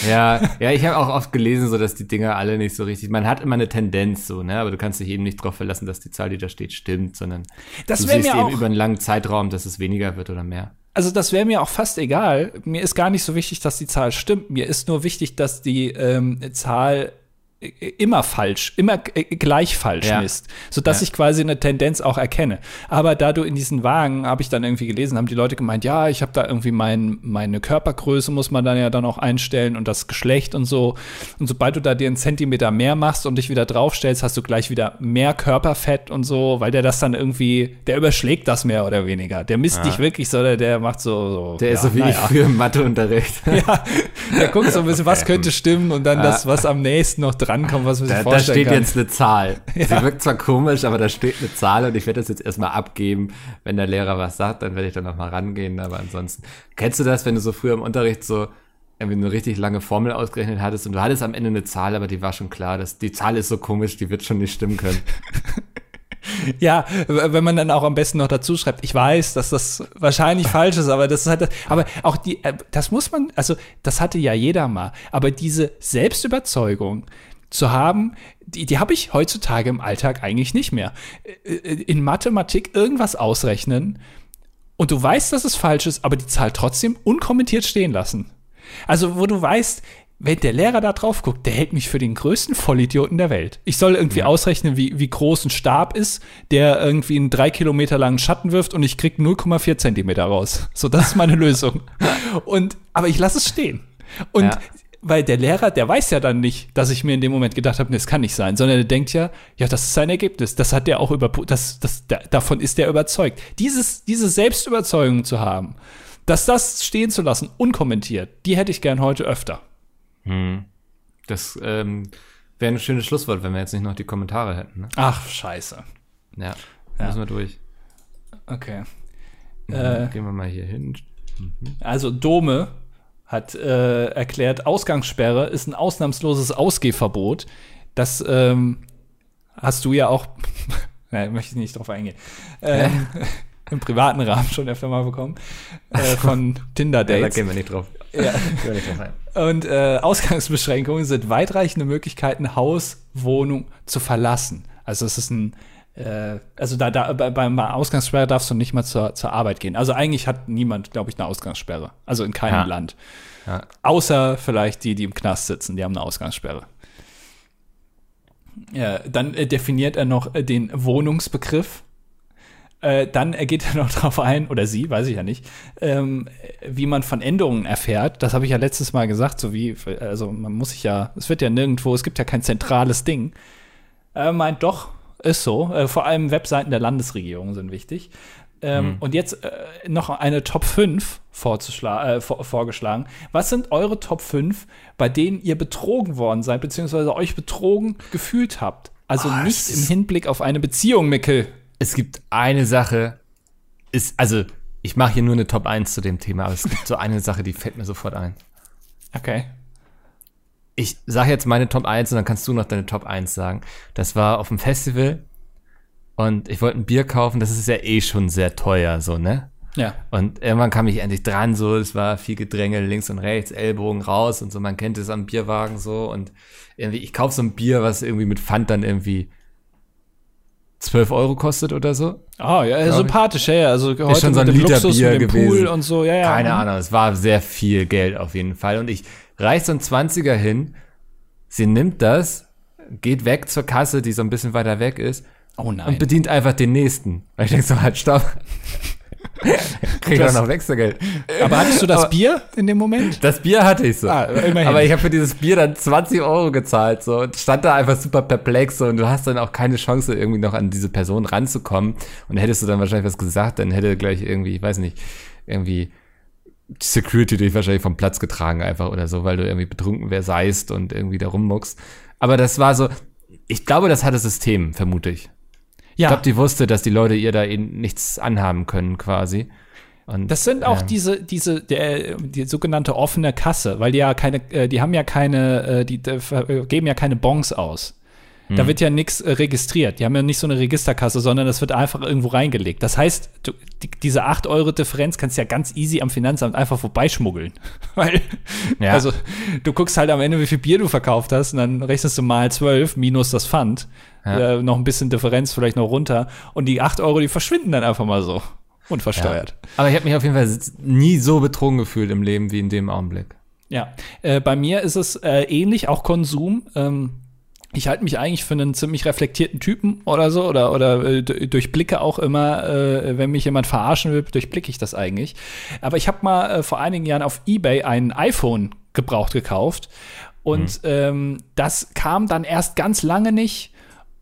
Ja, ja, ich habe auch oft gelesen, so dass die Dinger alle nicht so richtig. Man hat immer eine Tendenz so, ne, aber du kannst dich eben nicht darauf verlassen, dass die Zahl, die da steht, stimmt, sondern das du siehst eben über einen langen Zeitraum, dass es weniger wird oder mehr. Also das wäre mir auch fast egal. Mir ist gar nicht so wichtig, dass die Zahl stimmt. Mir ist nur wichtig, dass die ähm, Zahl immer falsch, immer gleich falsch ja. misst, sodass ja. ich quasi eine Tendenz auch erkenne. Aber da du in diesen Wagen, habe ich dann irgendwie gelesen, haben die Leute gemeint, ja, ich habe da irgendwie mein, meine Körpergröße muss man dann ja dann auch einstellen und das Geschlecht und so. Und sobald du da dir einen Zentimeter mehr machst und dich wieder draufstellst, hast du gleich wieder mehr Körperfett und so, weil der das dann irgendwie, der überschlägt das mehr oder weniger. Der misst ja. dich wirklich so, der, macht so, so Der ist so wie ich früher im Matheunterricht. [laughs] ja, der guckt so ein bisschen, was könnte stimmen und dann das, was am nächsten noch drankommt, was man sich da, vorstellen Da steht kann. jetzt eine Zahl. [laughs] Ja. Sie wirkt zwar komisch, aber da steht eine Zahl und ich werde das jetzt erstmal abgeben. Wenn der Lehrer was sagt, dann werde ich da nochmal rangehen. Aber ansonsten, kennst du das, wenn du so früher im Unterricht so irgendwie eine richtig lange Formel ausgerechnet hattest und du hattest am Ende eine Zahl, aber die war schon klar, dass die Zahl ist so komisch, die wird schon nicht stimmen können. [laughs] Ja, wenn man dann auch am besten noch dazu schreibt, ich weiß, dass das wahrscheinlich falsch ist, aber das ist halt, aber auch die, äh, das muss man, also das hatte ja jeder mal, aber diese Selbstüberzeugung zu haben, die, die habe ich heutzutage im Alltag eigentlich nicht mehr. Äh, äh, in Mathematik irgendwas ausrechnen und du weißt, dass es falsch ist, aber die Zahl trotzdem unkommentiert stehen lassen. Also, wo du weißt, wenn der Lehrer da drauf guckt, der hält mich für den größten Vollidioten der Welt. Ich soll irgendwie ja. ausrechnen, wie, wie groß ein Stab ist, der irgendwie einen drei Kilometer langen Schatten wirft und ich krieg 0,4 Zentimeter raus. So, das ist meine [laughs] Lösung. Und, aber ich lasse es stehen. Und ja. Weil der Lehrer, der weiß ja dann nicht, dass ich mir in dem Moment gedacht habe, nee, das kann nicht sein, sondern er denkt ja, ja, das ist sein Ergebnis. Das hat der auch über, das, das, da, davon ist der überzeugt. Dieses, diese Selbstüberzeugung zu haben, dass das stehen zu lassen, unkommentiert, die hätte ich gern heute öfter. Hm. Das ähm, wäre ein schönes Schlusswort, wenn wir jetzt nicht noch die Kommentare hätten. Ne? Ach, scheiße. Ja, ja. müssen wir durch. Okay. Äh, gehen wir mal hier hin. Mhm. Also Dome hat äh, erklärt, Ausgangssperre ist ein ausnahmsloses Ausgehverbot. Das ähm, hast du ja auch, [laughs] nein, möchte ich nicht drauf eingehen, ähm, [laughs] im privaten Rahmen schon öfter mal bekommen, äh, von Tinder-Dates. Ja, da gehen wir nicht drauf. Ja. [laughs] nicht drauf. Und äh, Ausgangsbeschränkungen sind weitreichende Möglichkeiten, Haus, Wohnung zu verlassen. Also es ist ein äh, also da, da bei, bei Ausgangssperre darfst du nicht mal zur, zur Arbeit gehen. Also eigentlich hat niemand, glaube ich, eine Ausgangssperre. Also in keinem ja. Land. Ja. Außer vielleicht die, die im Knast sitzen, die haben eine Ausgangssperre. Ja, dann äh, definiert er noch äh, den Wohnungsbegriff. Äh, dann geht er [laughs] noch darauf ein, oder sie, weiß ich ja nicht, ähm, wie man von Änderungen erfährt. Das habe ich ja letztes Mal gesagt, so wie, also man muss sich ja, es wird ja nirgendwo, es gibt ja kein zentrales Ding. Er meint doch, ist so. Äh, vor allem Webseiten der Landesregierung sind wichtig. Ähm, mhm. Und jetzt äh, noch eine Top 5 äh, vor vorgeschlagen. Was sind eure Top 5, bei denen ihr betrogen worden seid, beziehungsweise euch betrogen gefühlt habt? Also oh, nicht im Hinblick auf eine Beziehung, Mickel es gibt eine Sache, ist, also ich mache hier nur eine Top 1 zu dem Thema, aber es gibt so eine Sache, die fällt mir sofort ein. Okay. Ich sage jetzt meine Top 1 und dann kannst du noch deine Top 1 sagen. Das war auf dem Festival und ich wollte ein Bier kaufen, das ist ja eh schon sehr teuer, so, ne? Ja. Und irgendwann kam ich endlich dran, so, es war viel Gedränge links und rechts, Ellbogen raus und so, man kennt es am Bierwagen so und irgendwie, ich kaufe so ein Bier, was irgendwie mit Pfand dann irgendwie 12 Euro kostet oder so. Ah, oh, ja, sympathisch, ja, Also heute ist schon so ein Liter Luxus Bier gewesen. Pool und so, ja, ja. Keine Ahnung, es war sehr viel Geld auf jeden Fall. Und ich reich so ein 20er hin, sie nimmt das, geht weg zur Kasse, die so ein bisschen weiter weg ist. Oh nein. Und bedient einfach den nächsten. Weil ich denke so, halt, stopp. [laughs] Krieg doch noch Wechselgeld. Aber hattest du das aber, Bier in dem Moment? Das Bier hatte ich so. Ah, aber ich habe für dieses Bier dann 20 Euro gezahlt so und stand da einfach super perplex so, und du hast dann auch keine Chance irgendwie noch an diese Person ranzukommen und hättest du dann wahrscheinlich was gesagt, dann hätte gleich irgendwie, ich weiß nicht, irgendwie Security dich wahrscheinlich vom Platz getragen einfach oder so, weil du irgendwie betrunken wer seist und irgendwie da rummuckst. Aber das war so, ich glaube, das hatte System, vermute ich. Ja. Ich glaube, die wusste, dass die Leute ihr da eben nichts anhaben können, quasi. Und, das sind auch äh, diese, diese, der, die sogenannte offene Kasse, weil die ja keine, äh, die haben ja keine, äh, die, die geben ja keine Bons aus. Da hm. wird ja nichts äh, registriert. Die haben ja nicht so eine Registerkasse, sondern das wird einfach irgendwo reingelegt. Das heißt, du, die, diese 8 Euro Differenz kannst du ja ganz easy am Finanzamt einfach vorbeischmuggeln. [laughs] Weil, ja. also, du guckst halt am Ende, wie viel Bier du verkauft hast und dann rechnest du mal 12 minus das Pfand. Ja. Äh, noch ein bisschen Differenz vielleicht noch runter. Und die 8 Euro, die verschwinden dann einfach mal so. Unversteuert. Ja. Aber ich habe mich auf jeden Fall nie so betrogen gefühlt im Leben wie in dem Augenblick. Ja, äh, bei mir ist es äh, ähnlich, auch Konsum. Ähm, ich halte mich eigentlich für einen ziemlich reflektierten Typen oder so oder oder äh, durchblicke auch immer, äh, wenn mich jemand verarschen will, durchblicke ich das eigentlich. Aber ich habe mal äh, vor einigen Jahren auf eBay ein iPhone gebraucht gekauft und mhm. ähm, das kam dann erst ganz lange nicht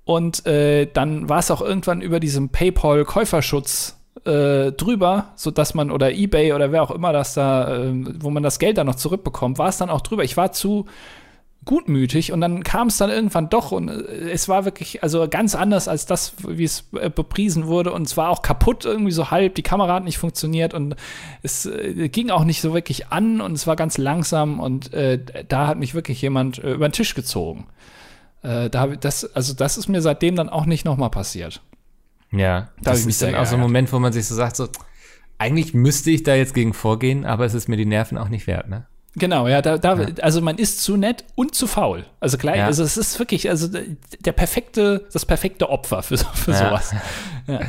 und äh, dann war es auch irgendwann über diesem PayPal Käuferschutz äh, drüber, so dass man oder eBay oder wer auch immer das da, äh, wo man das Geld dann noch zurückbekommt, war es dann auch drüber. Ich war zu gutmütig und dann kam es dann irgendwann doch und äh, es war wirklich also ganz anders als das, wie es äh, bepriesen wurde und es war auch kaputt irgendwie so halb, die Kamera hat nicht funktioniert und es äh, ging auch nicht so wirklich an und es war ganz langsam und äh, da hat mich wirklich jemand äh, über den Tisch gezogen. Äh, da das also das ist mir seitdem dann auch nicht nochmal passiert. Ja, da das ist dann auch so ein Moment, wo man sich so sagt so eigentlich müsste ich da jetzt gegen vorgehen, aber es ist mir die Nerven auch nicht wert, ne? Genau, ja, da, da also man ist zu nett und zu faul. Also gleich, ja. also es ist wirklich, also der perfekte, das perfekte Opfer für, für ja. sowas. [laughs] Ja.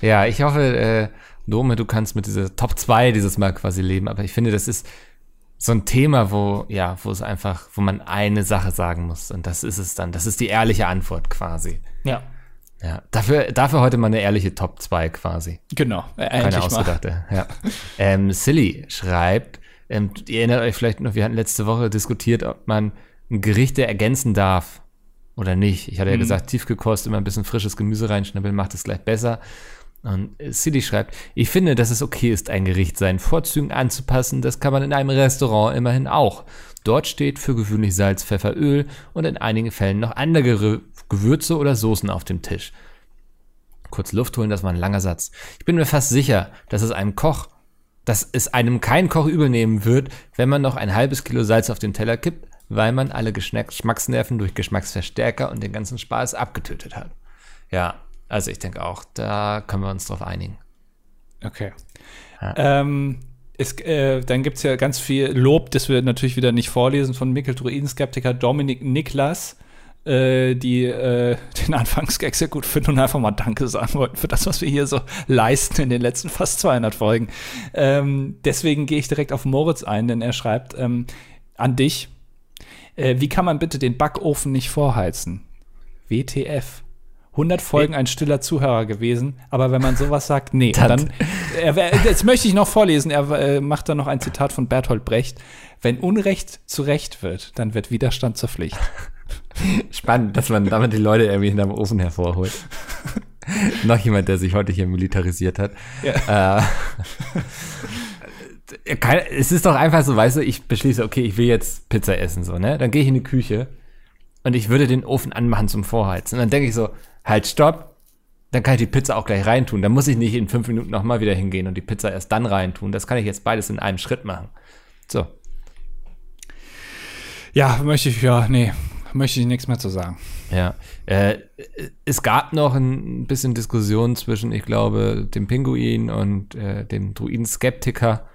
ja, ich hoffe, äh, Dome, du kannst mit dieser Top 2 dieses Mal quasi leben, aber ich finde, das ist so ein Thema, wo, ja, wo es einfach, wo man eine Sache sagen muss. Und das ist es dann. Das ist die ehrliche Antwort quasi. Ja. Ja, dafür, dafür heute mal eine ehrliche Top 2 quasi. Genau. Äh, Keine ausgedachte. Ja. [laughs] ähm, Silly schreibt, ähm, ihr erinnert euch vielleicht noch, wir hatten letzte Woche diskutiert, ob man Gerichte ergänzen darf oder nicht. Ich hatte mhm. ja gesagt, Tiefgekost, immer ein bisschen frisches Gemüse reinschnippeln, macht es gleich besser. Und City schreibt, ich finde, dass es okay ist, ein Gericht seinen Vorzügen anzupassen. Das kann man in einem Restaurant immerhin auch. Dort steht für gewöhnlich Salz, Pfeffer, Öl und in einigen Fällen noch andere Gewürze oder Soßen auf dem Tisch. Kurz Luft holen, das war ein langer Satz. Ich bin mir fast sicher, dass es einem Koch dass es einem kein Koch übernehmen wird, wenn man noch ein halbes Kilo Salz auf den Teller kippt, weil man alle Geschmacksnerven durch Geschmacksverstärker und den ganzen Spaß abgetötet hat. Ja, also ich denke auch, da können wir uns drauf einigen. Okay. Ja. Ähm, es, äh, dann gibt es ja ganz viel Lob, das wir natürlich wieder nicht vorlesen, von Mikkel Druiden-Skeptiker Dominik Niklas äh, die äh, den Anfangsgag sehr gut finden und einfach mal Danke sagen wollten für das, was wir hier so leisten in den letzten fast 200 Folgen. Ähm, deswegen gehe ich direkt auf Moritz ein, denn er schreibt ähm, an dich, äh, wie kann man bitte den Backofen nicht vorheizen? WTF. 100 Folgen ein stiller Zuhörer gewesen, aber wenn man sowas sagt, nee. [laughs] dann, er, jetzt möchte ich noch vorlesen, er äh, macht dann noch ein Zitat von Bertolt Brecht. Wenn Unrecht zu Recht wird, dann wird Widerstand zur Pflicht. [laughs] Spannend, dass man damit die Leute irgendwie hinterm Ofen hervorholt. [laughs] Noch jemand, der sich heute hier militarisiert hat. Ja. Äh, [laughs] kann, es ist doch einfach so, weißt du, ich beschließe, okay, ich will jetzt Pizza essen, so, ne? Dann gehe ich in die Küche und ich würde den Ofen anmachen zum Vorheizen. Und dann denke ich so, halt, stopp, dann kann ich die Pizza auch gleich reintun. Dann muss ich nicht in fünf Minuten nochmal wieder hingehen und die Pizza erst dann reintun. Das kann ich jetzt beides in einem Schritt machen. So. Ja, möchte ich, ja, nee, möchte ich nichts mehr zu sagen. Ja, äh, es gab noch ein bisschen Diskussion zwischen, ich glaube, dem Pinguin und äh, dem Druiden-Skeptiker,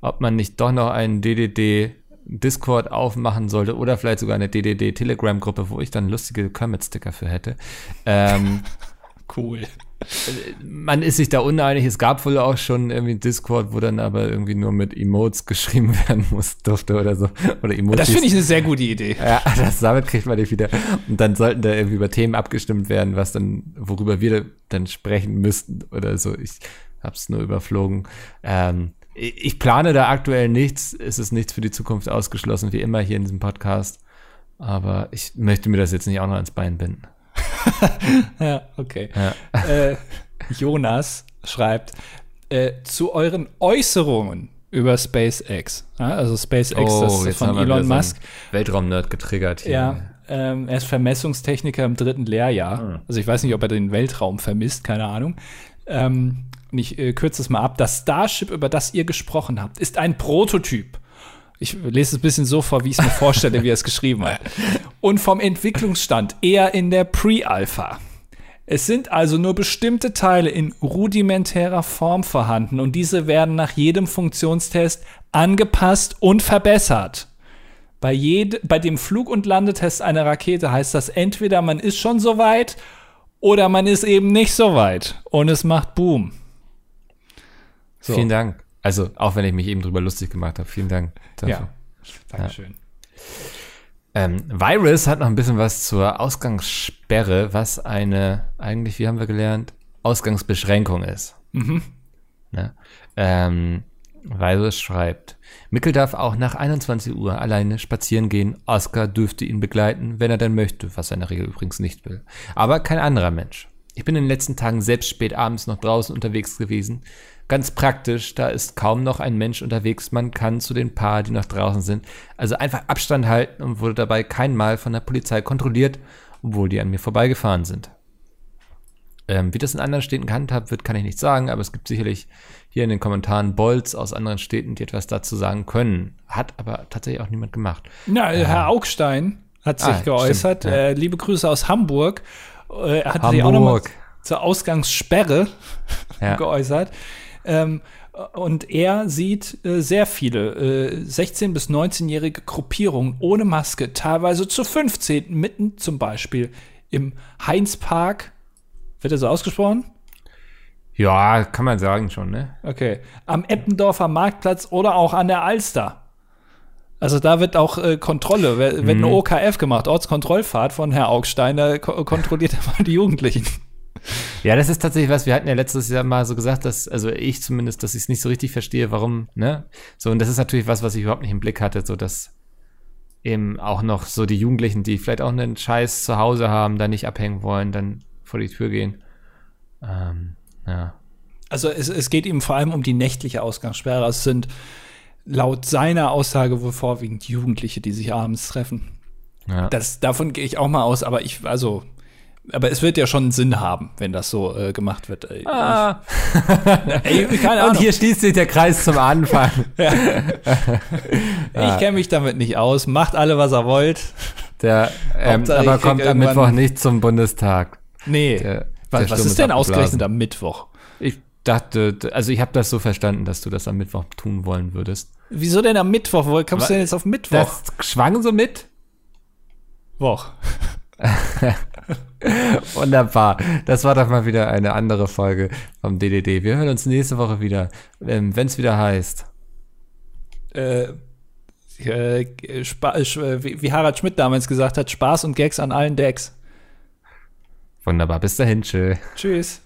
ob man nicht doch noch einen DDD Discord aufmachen sollte oder vielleicht sogar eine DDD Telegram-Gruppe, wo ich dann lustige Kermit-Sticker für hätte. Ähm, [laughs] cool man ist sich da uneinig. Es gab wohl auch schon irgendwie Discord, wo dann aber irgendwie nur mit Emotes geschrieben [laughs] werden muss, durfte oder so. Oder Emojis. Das finde ich eine sehr gute Idee. Ja, das, damit kriegt man dich wieder. Und dann sollten da irgendwie über Themen abgestimmt werden, was dann, worüber wir dann sprechen müssten oder so. Ich hab's nur überflogen. Ähm, ich plane da aktuell nichts. Es ist nichts für die Zukunft ausgeschlossen, wie immer hier in diesem Podcast. Aber ich möchte mir das jetzt nicht auch noch ans Bein binden. [laughs] ja, okay. Ja. Äh, Jonas schreibt, äh, zu euren Äußerungen über SpaceX. Ja, also SpaceX, oh, das ist von Elon Musk. So Weltraumnerd getriggert hier. Ja, ähm, er ist Vermessungstechniker im dritten Lehrjahr. Hm. Also ich weiß nicht, ob er den Weltraum vermisst, keine Ahnung. Ähm, und ich äh, kürze es mal ab. Das Starship, über das ihr gesprochen habt, ist ein Prototyp. Ich lese es ein bisschen so vor, wie ich es mir vorstelle, wie er es geschrieben hat. Und vom Entwicklungsstand eher in der Pre-Alpha. Es sind also nur bestimmte Teile in rudimentärer Form vorhanden und diese werden nach jedem Funktionstest angepasst und verbessert. Bei, jed bei dem Flug- und Landetest einer Rakete heißt das entweder man ist schon so weit oder man ist eben nicht so weit und es macht Boom. So. Vielen Dank. Also, auch wenn ich mich eben drüber lustig gemacht habe, vielen Dank dafür. Ja, Dankeschön. Ja. Ähm, Virus hat noch ein bisschen was zur Ausgangssperre, was eine, eigentlich, wie haben wir gelernt, Ausgangsbeschränkung ist. Mhm. Ne? Ähm, Virus schreibt, Mickel darf auch nach 21 Uhr alleine spazieren gehen. Oscar dürfte ihn begleiten, wenn er denn möchte, was er in der Regel übrigens nicht will. Aber kein anderer Mensch. Ich bin in den letzten Tagen selbst spät abends noch draußen unterwegs gewesen. Ganz praktisch, da ist kaum noch ein Mensch unterwegs. Man kann zu den paar, die noch draußen sind, also einfach Abstand halten und wurde dabei kein Mal von der Polizei kontrolliert, obwohl die an mir vorbeigefahren sind. Ähm, wie das in anderen Städten gehandhabt wird, kann ich nicht sagen, aber es gibt sicherlich hier in den Kommentaren Bolts aus anderen Städten, die etwas dazu sagen können. Hat aber tatsächlich auch niemand gemacht. Na, äh, Herr Augstein hat sich ah, geäußert. Stimmt, ja. äh, liebe Grüße aus Hamburg. Äh, er hat Hamburg. sich auch nochmal zur Ausgangssperre ja. [laughs] geäußert. Ähm, und er sieht äh, sehr viele äh, 16- bis 19-jährige Gruppierungen ohne Maske, teilweise zu 15, mitten zum Beispiel im Heinzpark. Wird er so ausgesprochen? Ja, kann man sagen schon, ne? Okay. Am Eppendorfer Marktplatz oder auch an der Alster. Also da wird auch äh, Kontrolle, wird mhm. eine OKF gemacht, Ortskontrollfahrt von Herr Augstein, da ko kontrolliert er [laughs] mal die Jugendlichen. Ja, das ist tatsächlich was, wir hatten ja letztes Jahr mal so gesagt, dass, also ich zumindest, dass ich es nicht so richtig verstehe, warum, ne? So, und das ist natürlich was, was ich überhaupt nicht im Blick hatte, so dass eben auch noch so die Jugendlichen, die vielleicht auch einen Scheiß zu Hause haben, da nicht abhängen wollen, dann vor die Tür gehen. Ähm, ja. Also es, es geht ihm vor allem um die nächtliche Ausgangssperre. Es sind laut seiner Aussage wohl vorwiegend Jugendliche, die sich abends treffen. Ja. Das, davon gehe ich auch mal aus, aber ich, also, aber es wird ja schon Sinn haben, wenn das so äh, gemacht wird. Ey, ah. [laughs] ey, keine Ahnung. Und hier schließt sich der Kreis zum Anfang. [laughs] ja. [laughs] Ich kenne mich damit nicht aus. Macht alle, was ihr wollt. Der, ähm, aber kommt am Mittwoch nicht zum Bundestag. Nee. Der, was, was ist denn ausgerechnet am Mittwoch? Ich dachte, also ich habe das so verstanden, dass du das am Mittwoch tun wollen würdest. Wieso denn am Mittwoch? Wo kommst was? du denn jetzt auf Mittwoch? Das schwang so mit? Woch. Wunderbar. Das war doch mal wieder eine andere Folge vom DDD. Wir hören uns nächste Woche wieder, ähm, wenn es wieder heißt. Äh, äh, wie Harald Schmidt damals gesagt hat, Spaß und Gags an allen Decks. Wunderbar, bis dahin, tschö. Tschüss.